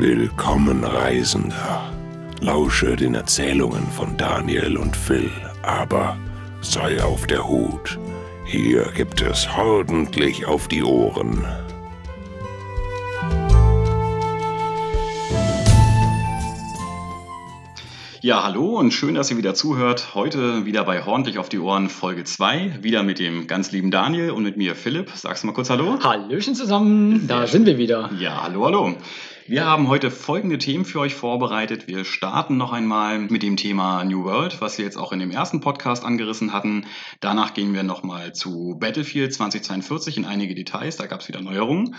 Willkommen, Reisender. Lausche den Erzählungen von Daniel und Phil, aber sei auf der Hut. Hier gibt es ordentlich auf die Ohren. Ja, hallo und schön, dass ihr wieder zuhört. Heute wieder bei Hornlich auf die Ohren Folge 2. Wieder mit dem ganz lieben Daniel und mit mir Philipp. Sagst du mal kurz Hallo? Hallöchen zusammen, da sind wir wieder. Ja, hallo, hallo. Wir haben heute folgende Themen für euch vorbereitet. Wir starten noch einmal mit dem Thema New World, was wir jetzt auch in dem ersten Podcast angerissen hatten. Danach gehen wir nochmal zu Battlefield 2042 in einige Details. Da gab es wieder Neuerungen.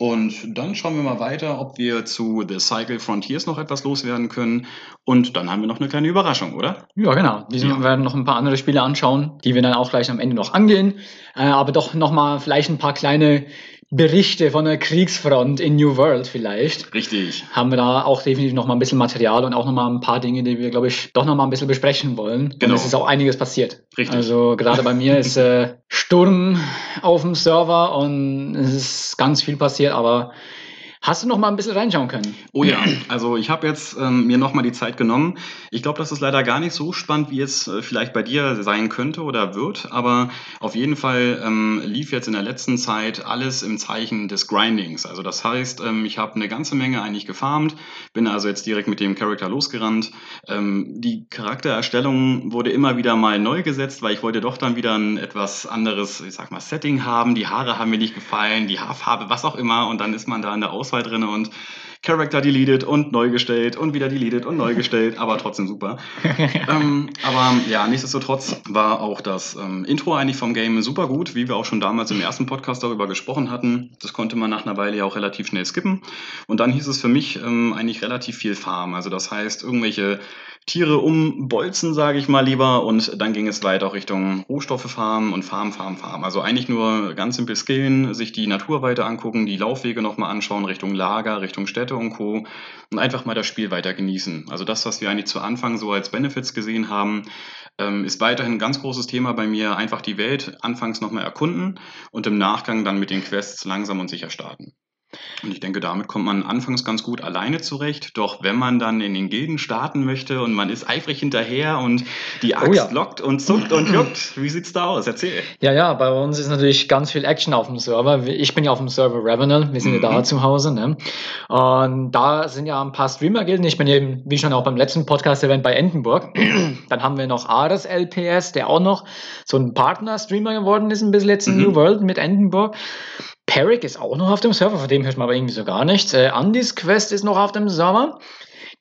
Und dann schauen wir mal weiter, ob wir zu The Cycle Frontiers noch etwas loswerden können. Und dann haben wir noch eine kleine Überraschung, oder? Ja, genau. Wir ja. werden noch ein paar andere Spiele anschauen, die wir dann auch gleich am Ende noch angehen. Äh, aber doch nochmal vielleicht ein paar kleine Berichte von der Kriegsfront in New World vielleicht. Richtig. Haben wir da auch definitiv noch mal ein bisschen Material und auch noch mal ein paar Dinge, die wir, glaube ich, doch noch mal ein bisschen besprechen wollen. Genau. Und es ist auch einiges passiert. Richtig. Also gerade bei mir ist äh, Sturm auf dem Server und es ist ganz viel passiert, aber Hast du noch mal ein bisschen reinschauen können? Oh ja, also ich habe jetzt ähm, mir noch mal die Zeit genommen. Ich glaube, das ist leider gar nicht so spannend, wie es äh, vielleicht bei dir sein könnte oder wird, aber auf jeden Fall ähm, lief jetzt in der letzten Zeit alles im Zeichen des Grindings. Also das heißt, ähm, ich habe eine ganze Menge eigentlich gefarmt, bin also jetzt direkt mit dem Charakter losgerannt. Ähm, die Charaktererstellung wurde immer wieder mal neu gesetzt, weil ich wollte doch dann wieder ein etwas anderes, ich sag mal, Setting haben. Die Haare haben mir nicht gefallen, die Haarfarbe, was auch immer, und dann ist man da in der Aus Auswahl drin und Character deleted und neu gestellt und wieder deleted und neu gestellt, aber trotzdem super. ähm, aber ja, nichtsdestotrotz war auch das ähm, Intro eigentlich vom Game super gut, wie wir auch schon damals im ersten Podcast darüber gesprochen hatten. Das konnte man nach einer Weile ja auch relativ schnell skippen. Und dann hieß es für mich ähm, eigentlich relativ viel Farm. Also das heißt, irgendwelche Tiere umbolzen, sage ich mal lieber. Und dann ging es weiter auch Richtung Rohstoffe farmen und Farm, Farm, Farm. Also eigentlich nur ganz simpel skillen, sich die Natur weiter angucken, die Laufwege nochmal anschauen, Richtung Lager, Richtung Städte und Co. Und einfach mal das Spiel weiter genießen. Also das, was wir eigentlich zu Anfang so als Benefits gesehen haben, ähm, ist weiterhin ein ganz großes Thema bei mir. Einfach die Welt anfangs nochmal erkunden und im Nachgang dann mit den Quests langsam und sicher starten. Und ich denke, damit kommt man anfangs ganz gut alleine zurecht. Doch wenn man dann in den Gilden starten möchte und man ist eifrig hinterher und die Axt oh ja. lockt und zuckt und juckt, wie sieht's da aus? Erzähl. Ja, ja, bei uns ist natürlich ganz viel Action auf dem Server. Ich bin ja auf dem Server Revenant, wir sind mhm. ja da mhm. zu Hause. Ne? Und da sind ja ein paar Streamer-Gilden. Ich bin eben, wie schon auch beim letzten Podcast erwähnt, bei Endenburg. dann haben wir noch Ares LPS, der auch noch so ein Partner-Streamer geworden ist, ein bisschen jetzt in mhm. New World mit Endenburg. Peric ist auch noch auf dem Server, von dem hört man aber irgendwie so gar nichts. Äh, Andys Quest ist noch auf dem Server.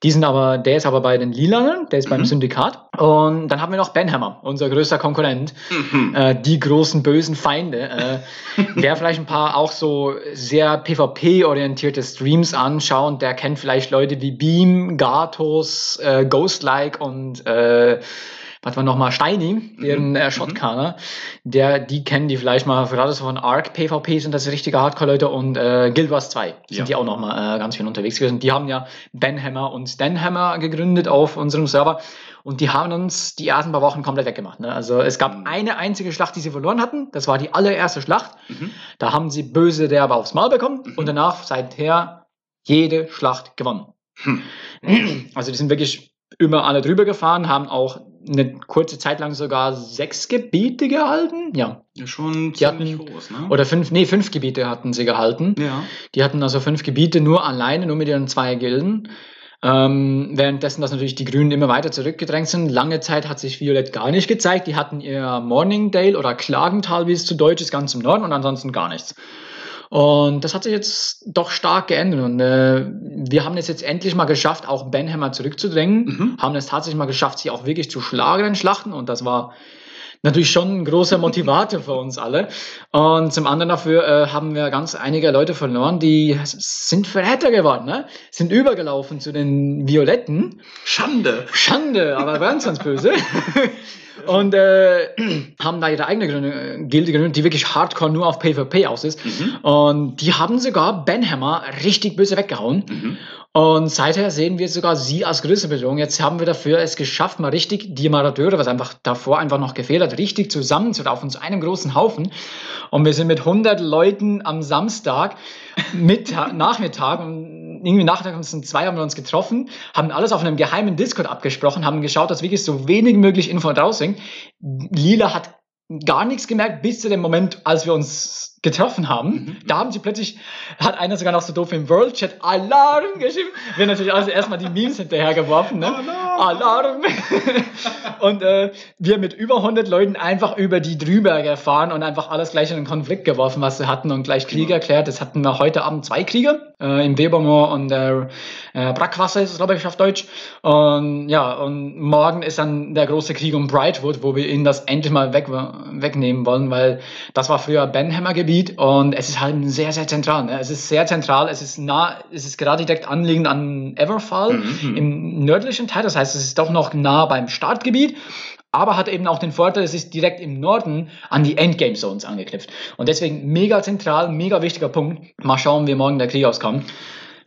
Die sind aber, der ist aber bei den Lilanen, der ist mhm. beim Syndikat. Und dann haben wir noch Benhammer, unser größter Konkurrent. Mhm. Äh, die großen bösen Feinde. Äh, wer vielleicht ein paar auch so sehr PvP-orientierte Streams anschaut, der kennt vielleicht Leute wie Beam, Gatos, äh, Ghostlike und äh, was war nochmal Steini, deren mhm. äh, Shotcaner, der, die kennen die vielleicht mal, gerade so von Arc PvP sind das richtige Hardcore-Leute und äh, Guild Wars 2 sind ja. die auch nochmal äh, ganz viel unterwegs gewesen. Die haben ja Benhammer und Stanhammer gegründet auf unserem Server und die haben uns die ersten paar Wochen komplett weggemacht. Ne? Also es gab mhm. eine einzige Schlacht, die sie verloren hatten, das war die allererste Schlacht. Mhm. Da haben sie böse derbe aufs Maul bekommen mhm. und danach seither jede Schlacht gewonnen. Hm. Also die sind wirklich immer alle drüber gefahren, haben auch eine kurze Zeit lang sogar sechs Gebiete gehalten. Ja. ja schon die hatten, groß, ne? Oder fünf, nee, fünf Gebiete hatten sie gehalten. Ja. Die hatten also fünf Gebiete nur alleine, nur mit ihren zwei Gilden. Ähm, währenddessen, dass natürlich die Grünen immer weiter zurückgedrängt sind. Lange Zeit hat sich Violett gar nicht gezeigt. Die hatten ihr Morningdale oder Klagental, wie es zu Deutsch ist, ganz im Norden und ansonsten gar nichts. Und das hat sich jetzt doch stark geändert. Und äh, wir haben es jetzt endlich mal geschafft, auch Benhammer zurückzudrängen. Mhm. Haben es tatsächlich mal geschafft, sie auch wirklich zu schlagen in Schlachten. Und das war natürlich schon ein großer Motivator für uns alle. Und zum anderen dafür äh, haben wir ganz einige Leute verloren, die sind Verräter geworden, ne? sind übergelaufen zu den Violetten. Schande. Schande, aber ganz, ganz böse. und äh, haben da ihre eigene Gilde gegründet, die wirklich hardcore nur auf PvP aus ist. Mhm. Und die haben sogar Benhammer richtig böse weggehauen. Mhm. Und seither sehen wir sogar sie als größere Bedrohung. Jetzt haben wir dafür es geschafft, mal richtig die Maradeure, was einfach davor einfach noch gefehlt hat, richtig zusammenzulaufen zu einem großen Haufen. Und wir sind mit 100 Leuten am Samstag, Mittag, Nachmittag, irgendwie Nachmittag um zwei haben wir uns getroffen, haben alles auf einem geheimen Discord abgesprochen, haben geschaut, dass wirklich so wenig möglich Info rausging. Lila hat gar nichts gemerkt bis zu dem Moment, als wir uns getroffen haben. Mhm. Da haben sie plötzlich, hat einer sogar noch so doof im World Chat Alarm geschrieben. Wir haben natürlich also erstmal die Memes hinterhergeworfen. Ne? Alarm! Alarm. und äh, wir mit über 100 Leuten einfach über die drüber gefahren und einfach alles gleich in den Konflikt geworfen, was sie hatten und gleich Krieg genau. erklärt. Das hatten wir heute Abend zwei Krieger, äh, im Webermoor und der äh, Brackwasser ist es, glaube ich, auf Deutsch. Und ja, und morgen ist dann der große Krieg um Brightwood, wo wir ihnen das endlich mal weg, wegnehmen wollen, weil das war früher Benhammer Gebiet Gebiet und es ist halt sehr, sehr zentral. Ne? Es ist sehr zentral, es ist nah, es ist gerade direkt anliegend an Everfall mhm, mhm. im nördlichen Teil, das heißt, es ist doch noch nah beim Startgebiet, aber hat eben auch den Vorteil, es ist direkt im Norden an die Endgame Zones angeknüpft. Und deswegen mega zentral, mega wichtiger Punkt. Mal schauen, wie morgen der Krieg auskommt.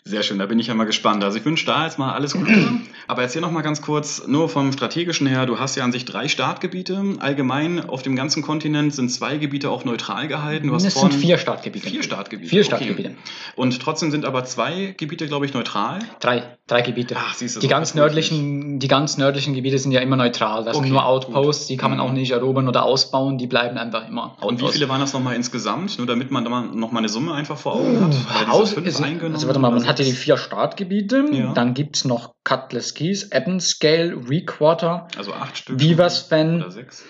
Sehr schön, da bin ich ja mal gespannt. Also ich wünsche da jetzt mal alles Gute. Aber erzähl noch mal ganz kurz, nur vom strategischen her, du hast ja an sich drei Startgebiete. Allgemein auf dem ganzen Kontinent sind zwei Gebiete auch neutral gehalten. Du hast es sind vier Startgebiete. Vier Startgebiete. Vier Startgebiete. Okay. Und trotzdem sind aber zwei Gebiete, glaube ich, neutral. Drei, drei Gebiete. Ach, siehst du, die ganz nördlichen, die ganz nördlichen Gebiete sind ja immer neutral. Das okay, sind nur Outposts, gut. die kann man mhm. auch nicht erobern oder ausbauen. Die bleiben einfach immer. Outposts. Und wie viele waren das nochmal insgesamt? Nur damit man da noch mal eine Summe einfach vor Augen hat. Uh, Aus, also, also warte mal, man hatte die vier Startgebiete. Ja. Dann gibt es noch Cutlass Keys, Ebbenscale, Requarter, also acht Stück. Beaverspan, oder sechs.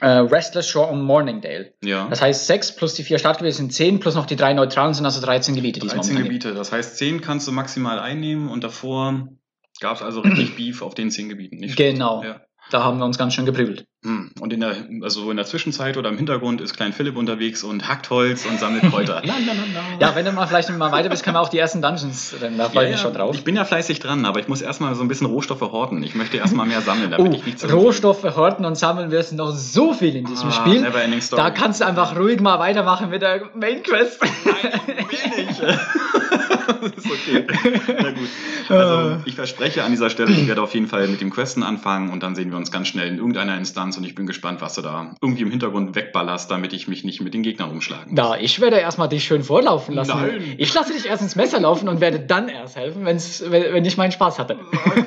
Äh, Restless Shore und Morningdale. Ja. Das heißt, sechs plus die vier Startgebiete sind zehn, plus noch die drei neutralen sind also 13 Gebiete. 13 Gebiete, das heißt, zehn kannst du maximal einnehmen und davor gab es also richtig Beef auf den zehn Gebieten. Nicht genau. Ja. Da haben wir uns ganz schön geprügelt. Hm. Und in der, also in der Zwischenzeit oder im Hintergrund ist Klein Philipp unterwegs und hackt Holz und sammelt Kräuter. ja, wenn du mal vielleicht mal weiter bist, können wir auch die ersten Dungeons, da freue ich mich schon drauf. Ich bin ja fleißig dran, aber ich muss erstmal so ein bisschen Rohstoffe horten. Ich möchte erstmal mehr sammeln, damit oh, ich nicht so Rohstoffe horten und sammeln wirst noch so viel in diesem ah, Spiel. Da kannst du einfach ruhig mal weitermachen mit der Main Quest. Nein, will nicht. das ist okay. Na gut. Also ich verspreche an dieser Stelle, ich werde auf jeden Fall mit dem Questen anfangen und dann sehen wir uns ganz schnell in irgendeiner Instanz und ich bin gespannt, was du da irgendwie im Hintergrund wegballerst, damit ich mich nicht mit den Gegnern umschlagen muss. Na, ich werde erstmal dich schön vorlaufen lassen. Nein. Ich lasse dich erst ins Messer laufen und werde dann erst helfen, wenn's, wenn ich meinen Spaß hatte. Okay.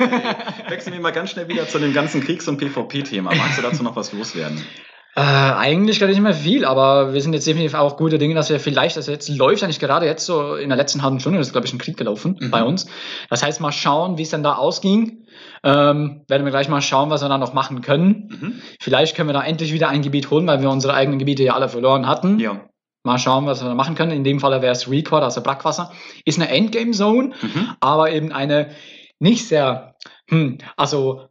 Wechseln wir mal ganz schnell wieder zu dem ganzen Kriegs- und PvP-Thema. Magst du dazu noch was loswerden? Äh, eigentlich gar nicht mehr viel, aber wir sind jetzt definitiv auch gute Dinge, dass wir vielleicht, also jetzt läuft eigentlich gerade jetzt so in der letzten halben Stunde, das ist glaube ich ein Krieg gelaufen mhm. bei uns. Das heißt, mal schauen, wie es dann da ausging. Ähm, werden wir gleich mal schauen, was wir da noch machen können. Mhm. Vielleicht können wir da endlich wieder ein Gebiet holen, weil wir unsere eigenen Gebiete ja alle verloren hatten. Ja. Mal schauen, was wir da machen können. In dem Fall wäre es Record, also Brackwasser. Ist eine Endgame-Zone, mhm. aber eben eine nicht sehr, hm, also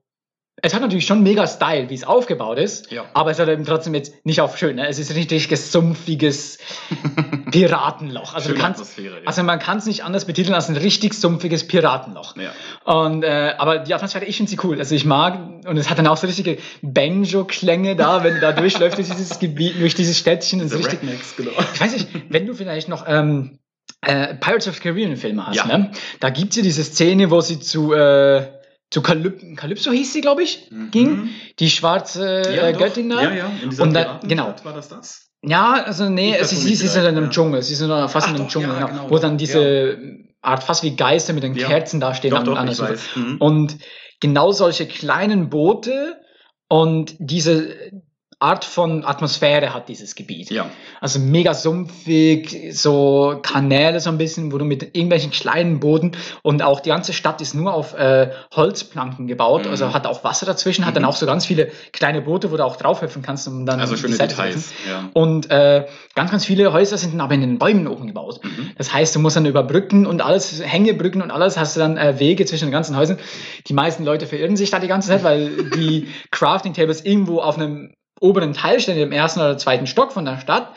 es hat natürlich schon mega Style, wie es aufgebaut ist, ja. aber es hat eben trotzdem jetzt nicht auf schön. Ne? Es ist richtig gesumpfiges Piratenloch. Also, kannst, ja. also man kann es nicht anders betiteln als ein richtig sumpfiges Piratenloch. Ja. Und, äh, aber die Atmosphäre, ich finde sie cool. Also ich mag, und es hat dann auch so richtige Banjo-Klänge da, wenn du da durchläufst durch dieses Gebiet, durch dieses Städtchen. Das richtig, genau. Ich weiß nicht, wenn du vielleicht noch ähm, äh, Pirates of the Caribbean Filme hast, ne? da gibt es ja diese Szene, wo sie zu... Äh, zu Kalyp Kalypso hieß sie, glaube ich, mhm. ging. Die schwarze ja, äh, Göttin da. Ja, ja, in dieser und da, genau. war das das? Ja, also nee, sie, sie, sie ist in einem ja. Dschungel, sie sind fast Ach, in einem doch, Dschungel, ja, genau. wo dann diese Art fast wie Geister mit den Kerzen da stehen. Doch, doch, an, an mhm. Und genau solche kleinen Boote und diese Art von Atmosphäre hat dieses Gebiet. Ja. Also mega sumpfig, so Kanäle so ein bisschen, wo du mit irgendwelchen kleinen Booten und auch die ganze Stadt ist nur auf äh, Holzplanken gebaut, mhm. also hat auch Wasser dazwischen, mhm. hat dann mhm. auch so ganz viele kleine Boote, wo du auch draufhüpfen kannst, um dann also schöne Details. Ja. Und äh, ganz, ganz viele Häuser sind dann aber in den Bäumen oben gebaut. Mhm. Das heißt, du musst dann über Brücken und alles, Hängebrücken und alles, hast du dann äh, Wege zwischen den ganzen Häusern. Die meisten Leute verirren sich da die ganze Zeit, weil die Crafting Tables irgendwo auf einem oberen Teil stehen, im ersten oder zweiten Stock von der Stadt.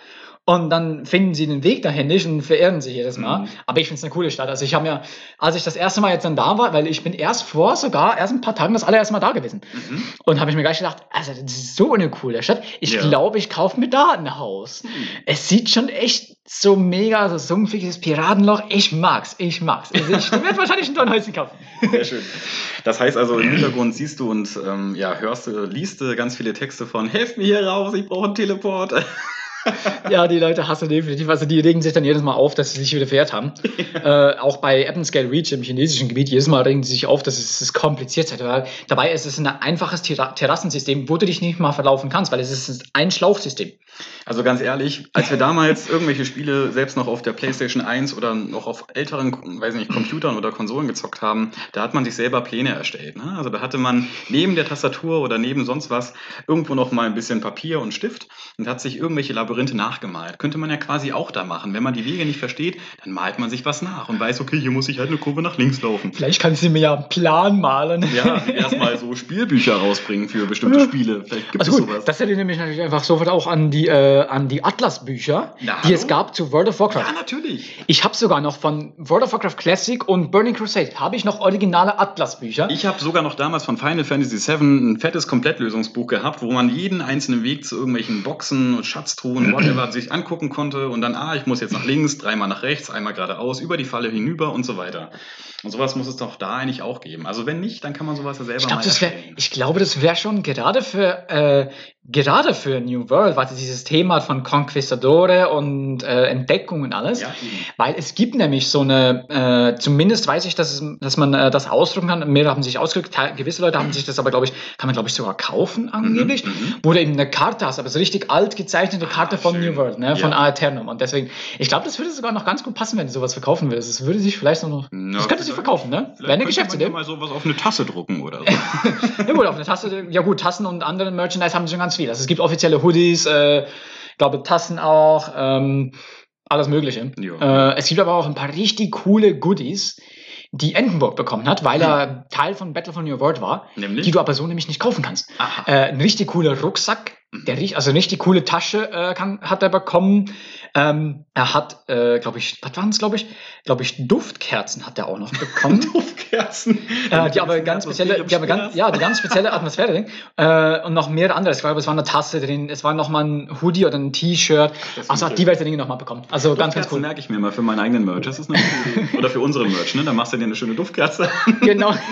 Und dann finden sie den Weg dahin nicht und verirren sich jedes Mal. Mhm. Aber ich finde es eine coole Stadt. Also ich habe mir, als ich das erste Mal jetzt dann da war, weil ich bin erst vor sogar, erst ein paar Tagen das allererste Mal da gewesen. Mhm. Und habe ich mir gleich gedacht, also das ist so eine coole Stadt. Ich ja. glaube, ich kaufe mir da ein Haus. Mhm. Es sieht schon echt so mega, so sumpfiges Piratenloch. Ich mag's, ich mag's. Also ich werde wahrscheinlich ein Dornhäuschen kaufen. Sehr schön. Das heißt also, im Hintergrund siehst du und ähm, ja, hörst du, liest du ganz viele Texte von Helft mir hier raus, ich brauche einen Teleport. ja, die Leute hassen definitiv. Also die regen sich dann jedes Mal auf, dass sie sich wieder verehrt haben. äh, auch bei Eppenscale Reach im chinesischen Gebiet, jedes Mal regen sie sich auf, dass es, es kompliziert ist. Dabei ist es ein einfaches Terrassensystem, wo du dich nicht mal verlaufen kannst, weil es ist ein Schlauchsystem. Also ganz ehrlich, als wir damals irgendwelche Spiele selbst noch auf der PlayStation 1 oder noch auf älteren, weiß nicht, Computern oder Konsolen gezockt haben, da hat man sich selber Pläne erstellt. Ne? Also da hatte man neben der Tastatur oder neben sonst was irgendwo noch mal ein bisschen Papier und Stift und hat sich irgendwelche Labyrinthe nachgemalt. Könnte man ja quasi auch da machen. Wenn man die Wege nicht versteht, dann malt man sich was nach und weiß, okay, hier muss ich halt eine Kurve nach links laufen. Vielleicht kannst du mir ja einen Plan malen. Ja, erstmal so Spielbücher rausbringen für bestimmte Spiele. Vielleicht gibt also es gut, sowas. Das erinnert mich natürlich einfach sofort auch an die, äh, an die Atlas-Bücher, die es gab zu World of Warcraft. Ja, natürlich. Ich habe sogar noch von World of Warcraft Classic und Burning Crusade habe ich noch originale Atlas-Bücher. Ich habe sogar noch damals von Final Fantasy VII ein fettes Komplettlösungsbuch gehabt, wo man jeden einzelnen Weg zu irgendwelchen Boxen und Schatztruhen, whatever, sich angucken konnte und dann, ah, ich muss jetzt nach links, dreimal nach rechts, einmal geradeaus, über die Falle hinüber und so weiter. Und sowas muss es doch da eigentlich auch geben. Also wenn nicht, dann kann man sowas ja selber Ich, glaub, mal das wär, erstellen. ich glaube, das wäre schon gerade für, äh, gerade für New World, weil dieses Thema von Conquistadore und äh, Entdeckung und alles. Ja. Weil es gibt nämlich so eine, äh, zumindest weiß ich, dass, es, dass man äh, das ausdrucken kann. Mehrere haben sich ausgedrückt, gewisse Leute haben sich das aber, glaube ich, kann man, glaube ich, sogar kaufen angeblich, mhm. wo du eben eine Karte hast, aber so richtig alt gezeichnete Karte von schön. New World, ne, von Ja. Aeternum. Und deswegen, ich glaube, das würde sogar noch ganz gut passen, wenn du sowas verkaufen würdest. Es würde sich vielleicht noch, Na, das könnte sich verkaufen, ne? Wäre eine Geschäftsidee. mal sowas auf eine Tasse drucken oder so. Ja gut, auf eine Tasse, ja gut, Tassen und anderen Merchandise haben sie schon ganz viel. Also es gibt offizielle Hoodies, äh, glaube Tassen auch, ähm, alles Mögliche. Äh, es gibt aber auch ein paar richtig coole Goodies, die Endenburg bekommen hat, weil er Teil von Battle for New World war, Nämlich? die du aber so nämlich nicht kaufen kannst. Aha. Äh, ein richtig cooler Rucksack, der riecht, also eine richtig coole Tasche äh, kann, hat er bekommen. Ähm, er hat, äh, glaube ich, was waren es, glaube ich, glaube ich, Duftkerzen hat er auch noch bekommen. Duftkerzen. Äh, die aber ganz spezielle, die aber ganz, ja, die ganz spezielle Atmosphäre äh, und noch mehrere andere. Ich glaube, es war eine Tasse drin, es war noch mal ein Hoodie oder ein T-Shirt. Also hat diverse Dinge noch mal bekommen. Also ganz, ganz cool. merke ich mir mal für meinen eigenen Merch. Das ist eine gute Idee. Oder für unseren Merch, ne? Da machst du dir eine schöne Duftkerze. genau.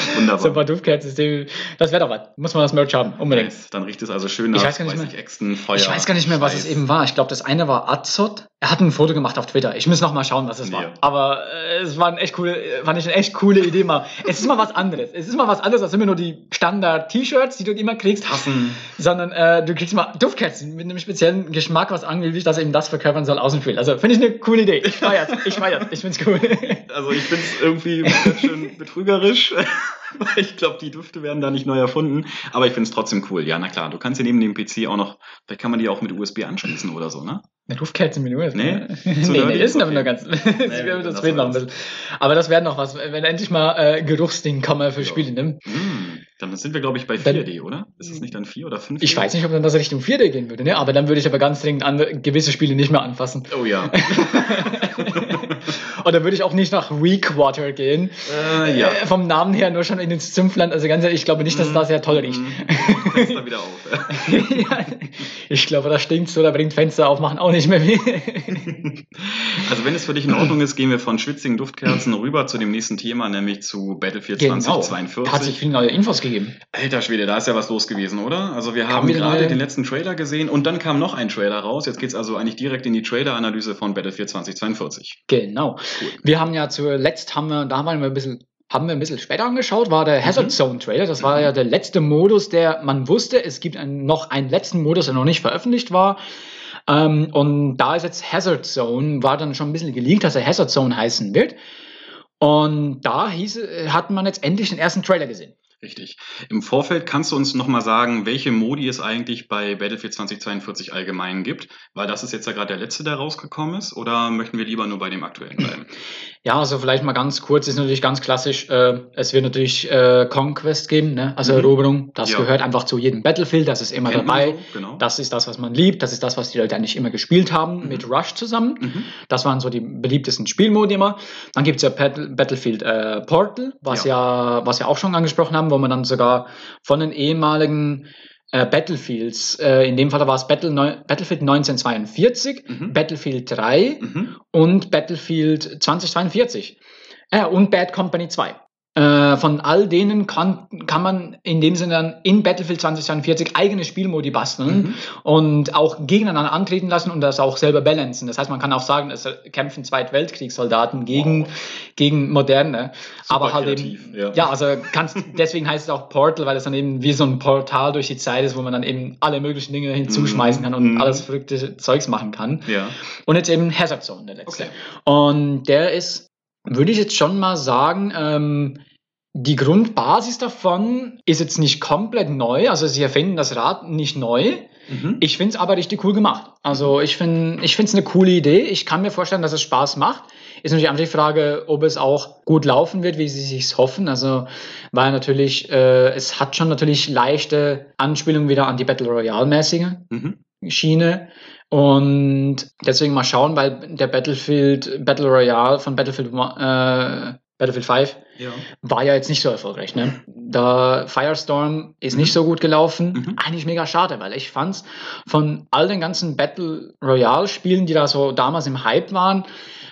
Wunderbar. ein Duftkerzen, die- das wäre doch was. Muss man das Merch haben, unbedingt. Nice. Dann riecht es also schön nach, weiß gar nicht mehr. Äxten, Feuer. Ich weiß gar nicht mehr, was es Schweiß. eben war. Ich glaube, das eine war Azot. Er hat ein Foto gemacht auf Twitter. Ich muss noch mal schauen, was es war. Ja. Aber äh, es war eine echt coole, fand ich eine echt coole Idee mal. Es ist mal was anderes. Es ist mal was anderes als immer nur die Standard-T-Shirts, die du immer kriegst. Tassen. sondern äh, du kriegst mal Duftkerzen mit einem speziellen Geschmack, was angeblich, dass eben das verkörpern soll, Außenspiel. Also finde ich eine coole Idee. Ich feier's. Ich feier's. Ich find's cool. Also ich finde es irgendwie ganz schön betrügerisch. weil ich glaube, die Düfte werden da nicht neu erfunden. Aber ich finde es trotzdem cool. Ja, na klar. Du kannst ja neben dem PC auch noch, vielleicht kann man die auch mit USB anschließen oder so, ne? Eine Duftkerzen mit US. Nee? nee, Zu nee, nerdy? das ist aber Okay. nur ganz. dann das fehlt noch ein bisschen. Aber das wäre noch was, wenn endlich mal äh, Geruchsding kommen für Ja. Spiele nimmt. Hm, dann sind wir, glaube ich, bei Dann- 4D, oder? Ist es nicht dann 4 oder 5? Ich weiß nicht, ob dann das Richtung 4D gehen würde, ne? aber dann würde ich aber ganz dringend andere, gewisse Spiele nicht mehr anfassen. Oh ja. Oder würde ich auch nicht nach Weakwater gehen. äh, ja. Äh, vom Namen her nur schon in ins Zümpfland. Also ganz ehrlich, ich glaube nicht, dass das sehr toll riecht. Hm, fängst da wieder auf. ja, ich glaube, da stinkt so, da bringt Fenster aufmachen auch nicht mehr viel. Also wenn es für dich in Ordnung ist, gehen wir von schwitzigen Duftkerzen rüber zu dem nächsten Thema, nämlich zu Battlefield Genau. 2042. Da hat sich viele neue Infos gegeben. Alter Schwede, da ist ja was los gewesen, oder? Also wir haben gerade den letzten Trailer gesehen und dann kam noch ein Trailer raus. Jetzt geht's also eigentlich direkt in die Trailer-Analyse von Battlefield 2042. Genau. Wir haben ja zuletzt, haben wir, da waren wir ein bisschen, haben wir ein bisschen später angeschaut, war der Hazard Mhm. Zone Trailer. Das war ja der letzte Modus, der man wusste, es gibt einen, noch einen letzten Modus, der noch nicht veröffentlicht war. Ähm, und da ist jetzt Hazard Zone, war dann schon ein bisschen geleakt, dass er Hazard Zone heißen wird. Und da hieß, äh, hat man jetzt endlich den ersten Trailer gesehen. Richtig. Im Vorfeld kannst du uns nochmal sagen, welche Modi es eigentlich bei Battlefield 2042 allgemein gibt, weil das ist jetzt ja gerade der letzte, der rausgekommen ist, oder möchten wir lieber nur bei dem aktuellen bleiben? Ja, also vielleicht mal ganz kurz, ist natürlich ganz klassisch, äh, es wird natürlich äh, Conquest geben, ne? also Mhm. Eroberung, das Ja. gehört einfach zu jedem Battlefield, das ist immer Kennt dabei. so, genau. Das ist das, was man liebt, das ist das, was die Leute eigentlich immer gespielt haben, Mhm. mit Rush zusammen. Mhm. Das waren so die beliebtesten Spielmodi immer. Dann gibt's ja Battle, Battlefield äh, Portal, was ja. was wir auch schon angesprochen haben, wo man dann sogar von den ehemaligen äh, Battlefields, äh, in dem Fall war es Battle Battlefield 1942, Mhm. Battlefield 3 Mhm. und Battlefield 2042. Äh, und Bad Company 2. äh, von all denen kann, kann man in dem Sinne dann in Battlefield 2042 eigene Spielmodi basteln mhm. und auch gegeneinander antreten lassen und das auch selber balancen. Das heißt, man kann auch sagen, es kämpfen Zweitweltkriegssoldaten gegen, wow. gegen moderne. Super aber halt kreativ, eben, ja. ja, also kannst, deswegen heißt es auch Portal, weil es dann eben wie so ein Portal durch die Zeit ist, wo man dann eben alle möglichen Dinge hinzuschmeißen kann und mhm. alles verrückte Zeugs machen kann. Ja. Und jetzt eben Hazard Zone, der letzte. Okay. Und der ist würde ich jetzt schon mal sagen, ähm, die Grundbasis davon ist jetzt nicht komplett neu. Also sie erfinden das Rad nicht neu. Mhm. Ich finde es aber richtig cool gemacht. Also ich finde ich es eine coole Idee. Ich kann mir vorstellen, dass es Spaß macht. Ist natürlich die Frage, ob es auch gut laufen wird, wie sie sich hoffen. Also weil natürlich, äh, es hat schon natürlich leichte Anspielungen wieder an die Battle Royale-mäßige mhm. Schiene. Und deswegen mal schauen, weil der Battlefield, Battle Royale von Battlefield, äh, Battlefield 5 ja. war ja jetzt nicht so erfolgreich. Ne? Da Firestorm ist mhm. nicht so gut gelaufen. Mhm. Eigentlich mega schade, weil ich fand's von all den ganzen Battle Royale Spielen, die da so damals im Hype waren,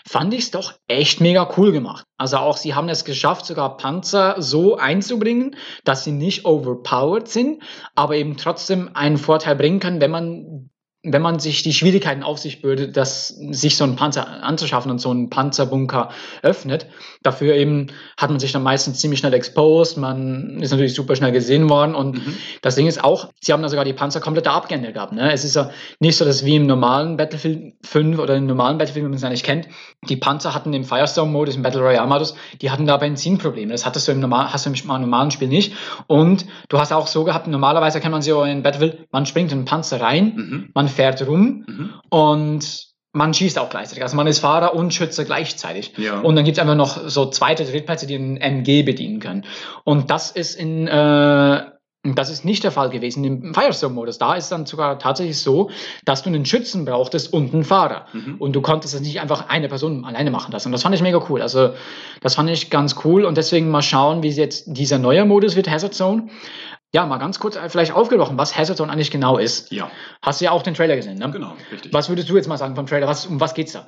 fand ich es doch echt mega cool gemacht. Also auch sie haben es geschafft, sogar Panzer so einzubringen, dass sie nicht overpowered sind, aber eben trotzdem einen Vorteil bringen können, wenn man wenn man sich die Schwierigkeiten auf sich bürdet, dass sich so ein Panzer anzuschaffen und so ein Panzerbunker öffnet. Dafür eben hat man sich dann meistens ziemlich schnell exposed, man ist natürlich super schnell gesehen worden und mhm. das Ding ist auch, sie haben da sogar die Panzer komplett abgeändert gehabt. Ne? Es ist ja nicht so, dass wie im normalen Battlefield 5 oder im normalen Battlefield, wie man es eigentlich kennt, die Panzer hatten im Firestorm-Modus, im Battle Royale-Modus, die hatten da Benzinprobleme. Das hattest du im, normal, hast du im normalen Spiel nicht. Und du hast auch so gehabt, normalerweise kennt man sie auch in Battlefield, man springt in den Panzer rein, mhm. man fährt rum mhm. und man schießt auch gleichzeitig. Also man ist Fahrer und Schütze gleichzeitig. Ja. Und dann gibt es einfach noch so zweite, drittplätze, die einen MG bedienen können. Und das ist in äh, das ist nicht der Fall gewesen im Firestorm-Modus. Da ist dann sogar tatsächlich so, dass du einen Schützen brauchtest und einen Fahrer. Mhm. Und du konntest es nicht einfach eine Person alleine machen lassen. Und das fand ich mega cool. Also, das fand ich ganz cool. Und deswegen mal schauen, wie jetzt dieser neue Modus wird, Hazard Zone. Ja, mal ganz kurz äh, vielleicht aufgebrochen, was Hazard Zone eigentlich genau ist. Ja. Hast du ja auch den Trailer gesehen, ne? Genau, richtig. Was würdest du jetzt mal sagen vom Trailer? Was, um was geht's da?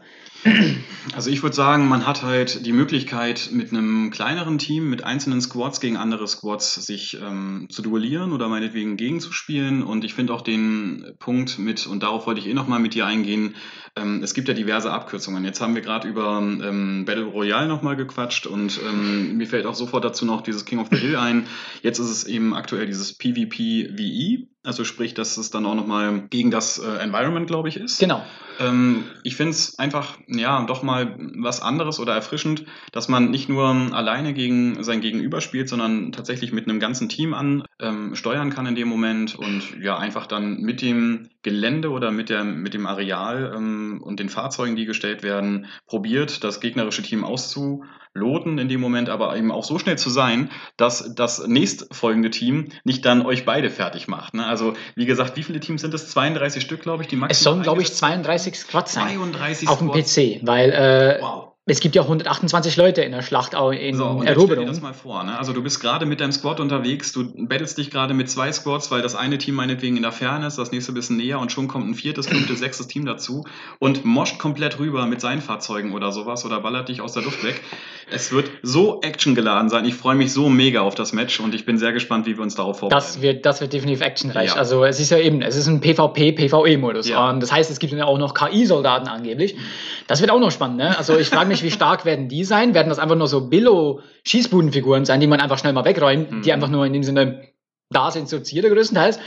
Also ich würde sagen, man hat halt die Möglichkeit, mit einem kleineren Team, mit einzelnen Squads gegen andere Squads sich ähm, zu duellieren oder meinetwegen gegenzuspielen. Und ich finde auch den Punkt mit, und darauf wollte ich eh nochmal mit dir eingehen, ähm, es gibt ja diverse Abkürzungen. Jetzt haben wir gerade über ähm, Battle Royale nochmal gequatscht und ähm, mir fällt auch sofort dazu noch dieses King of the Hill ein. Jetzt ist es eben aktuell dieses PvP-VE. Also sprich, dass es dann auch nochmal gegen das äh, Environment, glaube ich, ist. Genau. Ähm, ich finde es einfach, ja, doch mal was anderes oder erfrischend, dass man nicht nur alleine gegen sein Gegenüber spielt, sondern tatsächlich mit einem ganzen Team an ähm, steuern kann in dem Moment und ja, einfach dann mit dem Gelände oder mit, der, mit dem Areal ähm, und den Fahrzeugen, die gestellt werden, probiert, das gegnerische Team auszu loten in dem Moment, aber eben auch so schnell zu sein, dass das nächstfolgende Team nicht dann euch beide fertig macht. Ne? Also wie gesagt, wie viele Teams sind es? 32 Stück, glaube ich, die maximal. Es sollen, glaube ich, 32 Squads sein. 32 Auf dem PC, weil äh, wow es gibt ja 128 Leute in der Schlacht in so, und Eroberung. Stell dir das mal vor, ne? Also du bist gerade mit deinem Squad unterwegs, du battlest dich gerade mit zwei Squads, weil das eine Team meinetwegen in der Ferne ist, das nächste ein bisschen näher und schon kommt ein viertes, fünftes, sechstes Team dazu und moscht komplett rüber mit seinen Fahrzeugen oder sowas oder ballert dich aus der Luft weg. Es wird so actiongeladen sein. Ich freue mich so mega auf das Match und ich bin sehr gespannt, wie wir uns darauf vorbereiten. Das wird, das wird definitiv actionreich. Ja. Also es ist ja eben, es ist ein PvP-PvE-Modus. Ja. Das heißt, es gibt ja auch noch KI-Soldaten angeblich. Das wird auch noch spannend, ne? Also ich frage mich, wie stark werden die sein? Werden das einfach nur so Billo-Schießbudenfiguren sein, die man einfach schnell mal wegräumt, mhm. die einfach nur in dem Sinne da sind, so Ziele größtenteils?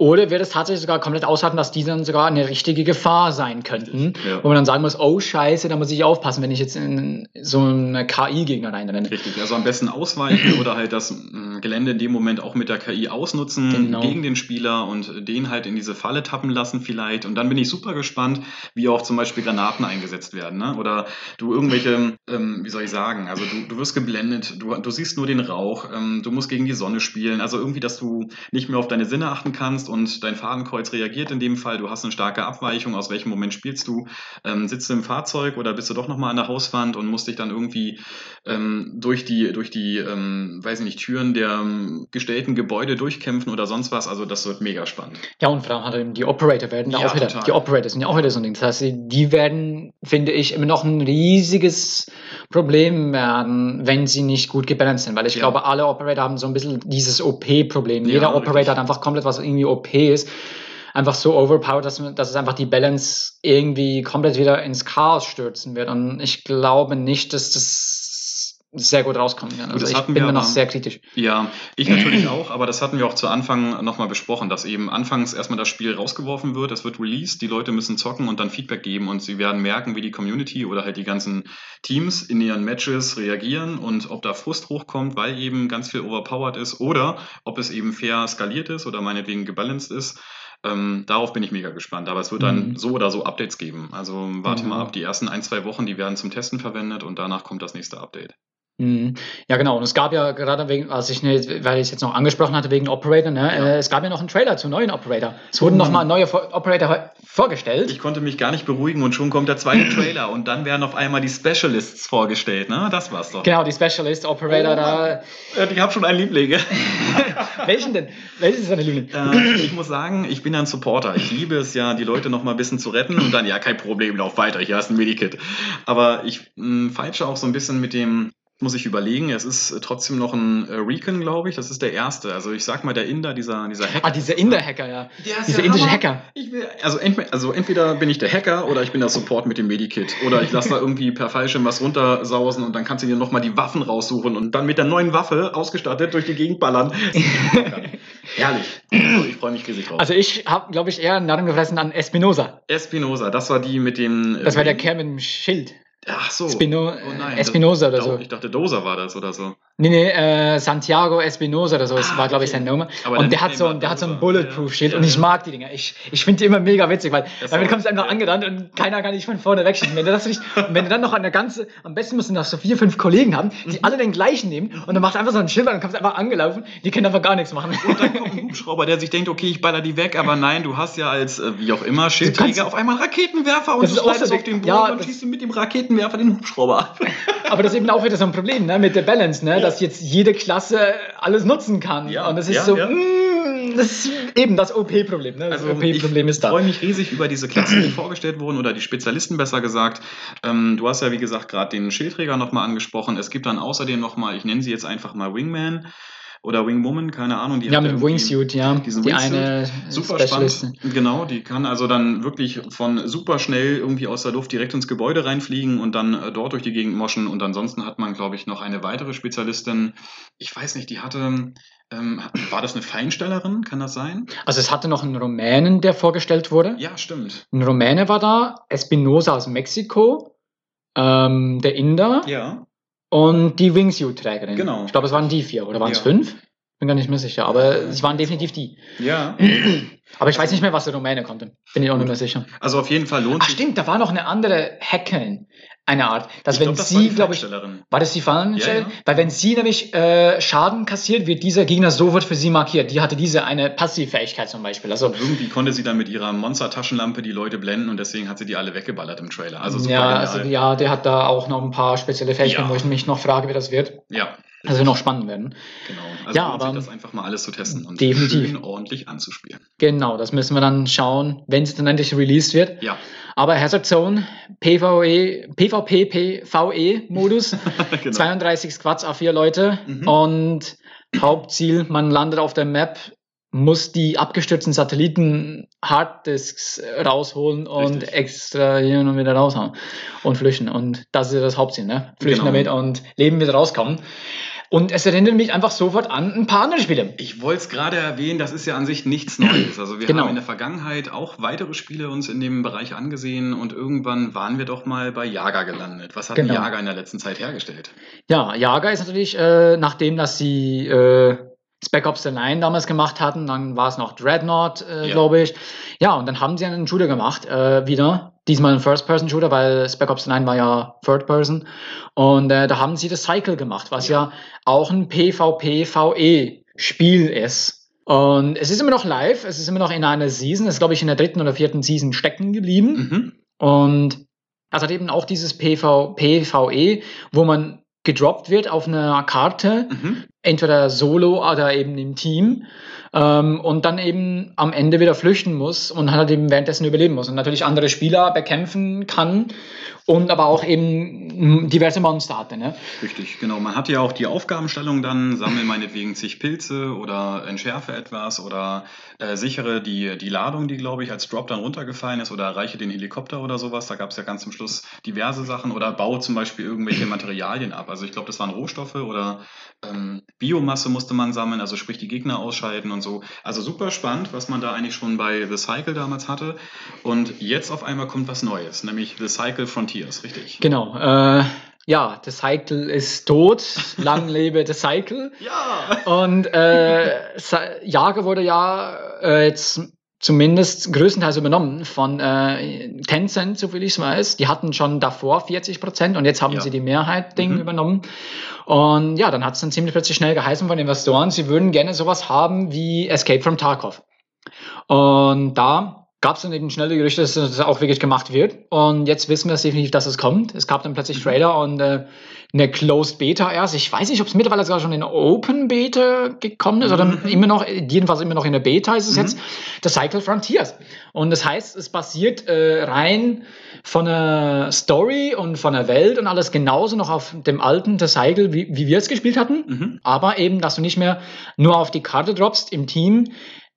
Oder wird es tatsächlich sogar komplett aushalten, dass die dann sogar eine richtige Gefahr sein könnten, ja. wo man dann sagen muss, oh scheiße, da muss ich aufpassen, wenn ich jetzt in so eine KI-Gegner reinrenne. Richtig, also am besten ausweichen oder halt das mm, Gelände in dem Moment auch mit der KI ausnutzen genau. gegen den Spieler und den halt in diese Falle tappen lassen vielleicht. Und dann bin ich super gespannt, wie auch zum Beispiel Granaten eingesetzt werden. Ne? Oder du irgendwelche, ähm, wie soll ich sagen, also du, du wirst geblendet, du, du siehst nur den Rauch, ähm, du musst gegen die Sonne spielen, also irgendwie, dass du nicht mehr auf deine Sinne achten kannst und dein Fadenkreuz reagiert in dem Fall. Du hast eine starke Abweichung. Aus welchem Moment spielst du? Ähm, sitzt du im Fahrzeug oder bist du doch nochmal an der Hauswand und musst dich dann irgendwie ähm, durch die, durch die ähm, weiß ich nicht, Türen der ähm, gestellten Gebäude durchkämpfen oder sonst was? Also, das wird mega spannend. Ja, und vor allem hat die Operator werden ja, auch wieder, total. die Operator sind ja auch wieder so ein Ding. Das heißt, die werden, finde ich, immer noch ein riesiges Problem werden, wenn sie nicht gut gebalanced sind. Weil ich Ja. glaube, alle Operator haben so ein bisschen dieses OP-Problem. Ja, Jeder Operator richtig. hat einfach komplett, was irgendwie OP ist, einfach so overpowered, dass, dass es einfach die Balance irgendwie komplett wieder ins Chaos stürzen wird. Und ich glaube nicht, dass das sehr gut rauskommen kann. Also das ich bin wir noch sehr kritisch. Ja, ich natürlich auch, aber das hatten wir auch zu Anfang nochmal besprochen, dass eben anfangs erstmal das Spiel rausgeworfen wird, es wird released, die Leute müssen zocken und dann Feedback geben und sie werden merken, wie die Community oder halt die ganzen Teams in ihren Matches reagieren und ob da Frust hochkommt, weil eben ganz viel overpowered ist oder ob es eben fair skaliert ist oder meinetwegen gebalanced ist. Ähm, darauf bin ich mega gespannt, aber es wird dann Mhm. so oder so Updates geben. Also warte Mhm. mal ab, die ersten ein, zwei Wochen, die werden zum Testen verwendet und danach kommt das nächste Update. Mhm. Ja, genau. Und es gab ja gerade wegen, als ich, ne, weil ich es jetzt noch angesprochen hatte, wegen Operator, ne, Ja. äh, es gab ja noch einen Trailer zu neuen Operator. Es wurden Oh noch Mann. mal neue Operator vorgestellt. Ich konnte mich gar nicht beruhigen und schon kommt der zweite Trailer und dann werden auf einmal die Specialists vorgestellt, ne? Das war's doch. Genau, die Specialist Operator Oh da. Äh, Ich habe schon einen Liebling. Welchen denn? Welches ist deine Liebling? äh, ich muss sagen, ich bin ein Supporter. Ich liebe es ja, die Leute noch mal ein bisschen zu retten und dann, ja, kein Problem, lauf weiter, hier hast ein Medikit. Aber ich mh, feilsche auch so ein bisschen mit dem, muss ich überlegen, es ist äh, trotzdem noch ein äh, Recon, glaube ich, das ist der erste. Also ich sag mal, der Inder, dieser, dieser Hacker. Ah, dieser Inder-Hacker, ja. Der ist Dieser ja indische Hammer. Hacker. Will, also, entweder, also entweder bin ich der Hacker oder ich bin der Support mit dem Medikit. Oder ich lasse da irgendwie per Fallschirm was runtersausen und dann kannst du dir nochmal die Waffen raussuchen und dann mit der neuen Waffe ausgestattet durch die Gegend ballern. Herrlich. Also ich freue mich riesig drauf. Also ich habe, glaube ich, eher einen Narren gefressen an Espinosa. Espinosa, das war die mit dem. äh, Das war der Kerl mit dem Schild. Ach so. Spino Oh nein, Espinosa das- oder so. Ich dachte, Dosa war das oder so. Nee, nee, äh, Santiago Espinosa oder so, das Ah, war, glaube ich, okay. sein Name. Aber der und der hat, so, der hat so ein. Bulletproof-Schild Ja, und ich mag die Dinger. Ich, ich finde die immer mega witzig, weil Das damit kommst du einfach ja. angerannt und keiner kann dich von vorne wegschießen. Wenn du, das nicht, und wenn du dann noch eine ganze, am besten musst du noch so vier, fünf Kollegen haben, die Mhm. alle den gleichen nehmen und dann machst du einfach so ein Schild und dann kommst einfach angelaufen, die können einfach gar nichts machen. Und dann kommt ein Hubschrauber, der sich denkt, okay, ich baller die weg, aber nein, du hast ja als, äh, wie auch immer, Schildträger auf einmal Raketenwerfer und du so- auf den Boden ja, und schießt mit dem Raketenwerfer den Hubschrauber ab. Aber das ist eben auch wieder so ein Problem ne, mit der Balance, ne, dass jetzt jede Klasse alles nutzen kann. Ja, und das ist ja, so, ja. mm, das ist eben das OP-Problem. Ne? Das Also OP-Problem ich ist da. freue mich riesig über diese Klassen, die vorgestellt wurden oder die Spezialisten besser gesagt. Ähm, du hast ja, wie gesagt, gerade den Schildträger nochmal angesprochen. Es gibt dann außerdem nochmal, ich nenne sie jetzt einfach mal Wingman oder Wingwoman, keine Ahnung. Die Ja, hat mit dem Wingsuit, ja. diesen die Wingsuit. eine Super spannend. Genau, die kann also dann wirklich von super schnell irgendwie aus der Luft direkt ins Gebäude reinfliegen und dann äh, dort durch die Gegend moschen. Und ansonsten hat man, glaube ich, noch eine weitere Spezialistin. Ich weiß nicht, die hatte, ähm, war das eine Feinstellerin? Kann das sein? Also es hatte noch einen Rumänen, der vorgestellt wurde. Ja, stimmt. Ein Rumäne war da, Espinosa aus Mexiko, ähm, der Inder Ja. Und die Wingsuit-Trägerin. Genau. Ich glaube, es waren die vier. Oder waren es Ja. fünf? Bin gar nicht mehr sicher, aber es waren definitiv die. Ja. Aber ich weiß nicht mehr, was der Rumäne konnte. Bin ich auch nicht mehr sicher. Also auf jeden Fall lohnt Ach sich. stimmt, da war noch eine andere Hackerin. Eine Art. Dass Ich wenn glaub, sie, glaube ich, war das die Fallenstelle? Ja, ja. Weil wenn sie nämlich äh, Schaden kassiert, wird dieser Gegner sofort für sie markiert. Die hatte diese eine Passivfähigkeit zum Beispiel. Also irgendwie konnte sie dann mit ihrer Monster-Taschenlampe die Leute blenden und deswegen hat sie die alle weggeballert im Trailer. Also super ja, genial. also ja, der hat da auch noch ein paar spezielle Fähigkeiten, Ja. wo ich mich noch frage, wie das wird. ja, Das wird noch spannend werden. genau. Also Ja, aber- das einfach mal alles zu testen und Definitiv. schön ordentlich anzuspielen. Genau, das müssen wir dann schauen, wenn es dann endlich released wird. Ja, Aber Hazard Zone, PvE, PvP, PvE-Modus, genau. 32 Squads, A4 Leute Mhm. und Hauptziel, man landet auf der Map, muss die abgestürzten Satelliten Harddisks rausholen und Richtig. extrahieren und wieder raushauen und flüchten. Und das ist ja das Hauptziel, ne? Flüchten Genau. damit und leben wieder rauskommen. Und es erinnert mich einfach sofort an ein paar andere Spiele. Ich wollte es gerade erwähnen, das ist ja an sich nichts Neues. Also wir Genau. haben in der Vergangenheit auch weitere Spiele uns in dem Bereich angesehen und irgendwann waren wir doch mal bei Jaga gelandet. Was hat Genau. Jaga in der letzten Zeit hergestellt? Ja, Jager ist natürlich, äh, nachdem dass sie äh, Spec Ops The Line damals gemacht hatten, dann war es noch Dreadnought, äh, Ja. glaube ich. Ja, und dann haben sie einen Shooter gemacht, äh, wieder. Diesmal einen First-Person-Shooter, weil Spec Ops The Line war ja Third-Person. Und äh, da haben sie das Cycle gemacht, was ja, auch ein PvP-VE-Spiel ist. Und es ist immer noch live, es ist immer noch in einer Season, es ist, glaube ich, in der dritten oder vierten Season stecken geblieben. Mhm. Und das hat eben auch dieses PvP-VE, wo man gedroppt wird auf einer Karte Mhm. entweder solo oder eben im Team ähm, und dann eben am Ende wieder flüchten muss und halt eben währenddessen überleben muss und natürlich andere Spieler bekämpfen kann und aber auch eben diverse Monster hatte. Ne? Richtig, genau. Man hat ja auch die Aufgabenstellung dann, sammle meinetwegen zig Pilze oder entschärfe etwas oder äh, sichere die, die Ladung, die, glaube ich, als Drop dann runtergefallen ist oder erreiche den Helikopter oder sowas. Da gab es ja ganz zum Schluss diverse Sachen oder baue zum Beispiel irgendwelche Materialien ab. Also ich glaube, das waren Rohstoffe oder ähm, Biomasse musste man sammeln, also sprich die Gegner ausschalten und so. Also super spannend, was man da eigentlich schon bei The Cycle damals hatte. Und jetzt auf einmal kommt was Neues, nämlich The Cycle Frontiers, richtig? Genau. Äh, ja, The Cycle ist tot. Lang lebe The Cycle. ja! Und äh, Jager wurde ja äh, jetzt zumindest größtenteils übernommen von äh, Tencent, soviel ich es weiß. Die hatten schon davor 40 Prozent und jetzt haben ja. sie die Mehrheit Ding mhm. übernommen. Und ja, dann hat es dann ziemlich plötzlich schnell geheißen von Investoren, sie würden gerne sowas haben wie Escape from Tarkov. Und da gab es dann eben schnelle Gerüchte, dass das auch wirklich gemacht wird. Und jetzt wissen wir definitiv, dass es kommt. Es gab dann plötzlich mhm. Trailer und äh, eine Closed Beta erst. Ich weiß nicht, ob es mittlerweile sogar schon in Open Beta gekommen ist oder mhm. immer noch, jedenfalls immer noch in der Beta ist es mhm. jetzt, The Cycle Frontiers. Und das heißt, es basiert äh, rein von der Story und von der Welt und alles genauso noch auf dem alten The Cycle, wie, wie wir es gespielt hatten. Mhm. Aber eben, dass du nicht mehr nur auf die Karte droppst im Team,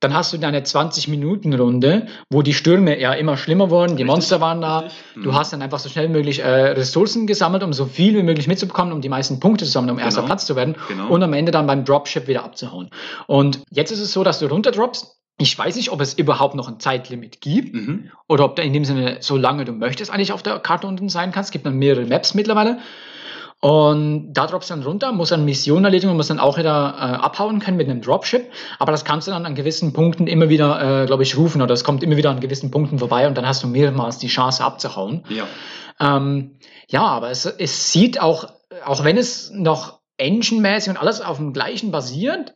dann hast du deine 20-Minuten-Runde, wo die Stürme ja immer schlimmer wurden, die Monster waren da. Du mhm. hast dann einfach so schnell wie möglich äh, Ressourcen gesammelt, um so viel wie möglich mitzubekommen, um die meisten Punkte zu sammeln, um genau. erster Platz zu werden genau. und am Ende dann beim Dropship wieder abzuhauen. Und jetzt ist es so, dass du runterdroppst. Ich weiß nicht, ob es überhaupt noch ein Zeitlimit gibt mhm. oder ob du in dem Sinne, solange du möchtest, eigentlich auf der Karte unten sein kannst. Es gibt dann mehrere Maps mittlerweile. Und da droppst du dann runter, musst dann Mission erledigen und musst dann auch wieder äh, abhauen können mit einem Dropship. Aber das kannst du dann an gewissen Punkten immer wieder, äh, glaube ich, rufen oder es kommt immer wieder an gewissen Punkten vorbei und dann hast du mehrmals die Chance abzuhauen. Ja, ähm, ja aber es, es sieht auch, auch wenn es noch engine-mäßig und alles auf dem gleichen basiert,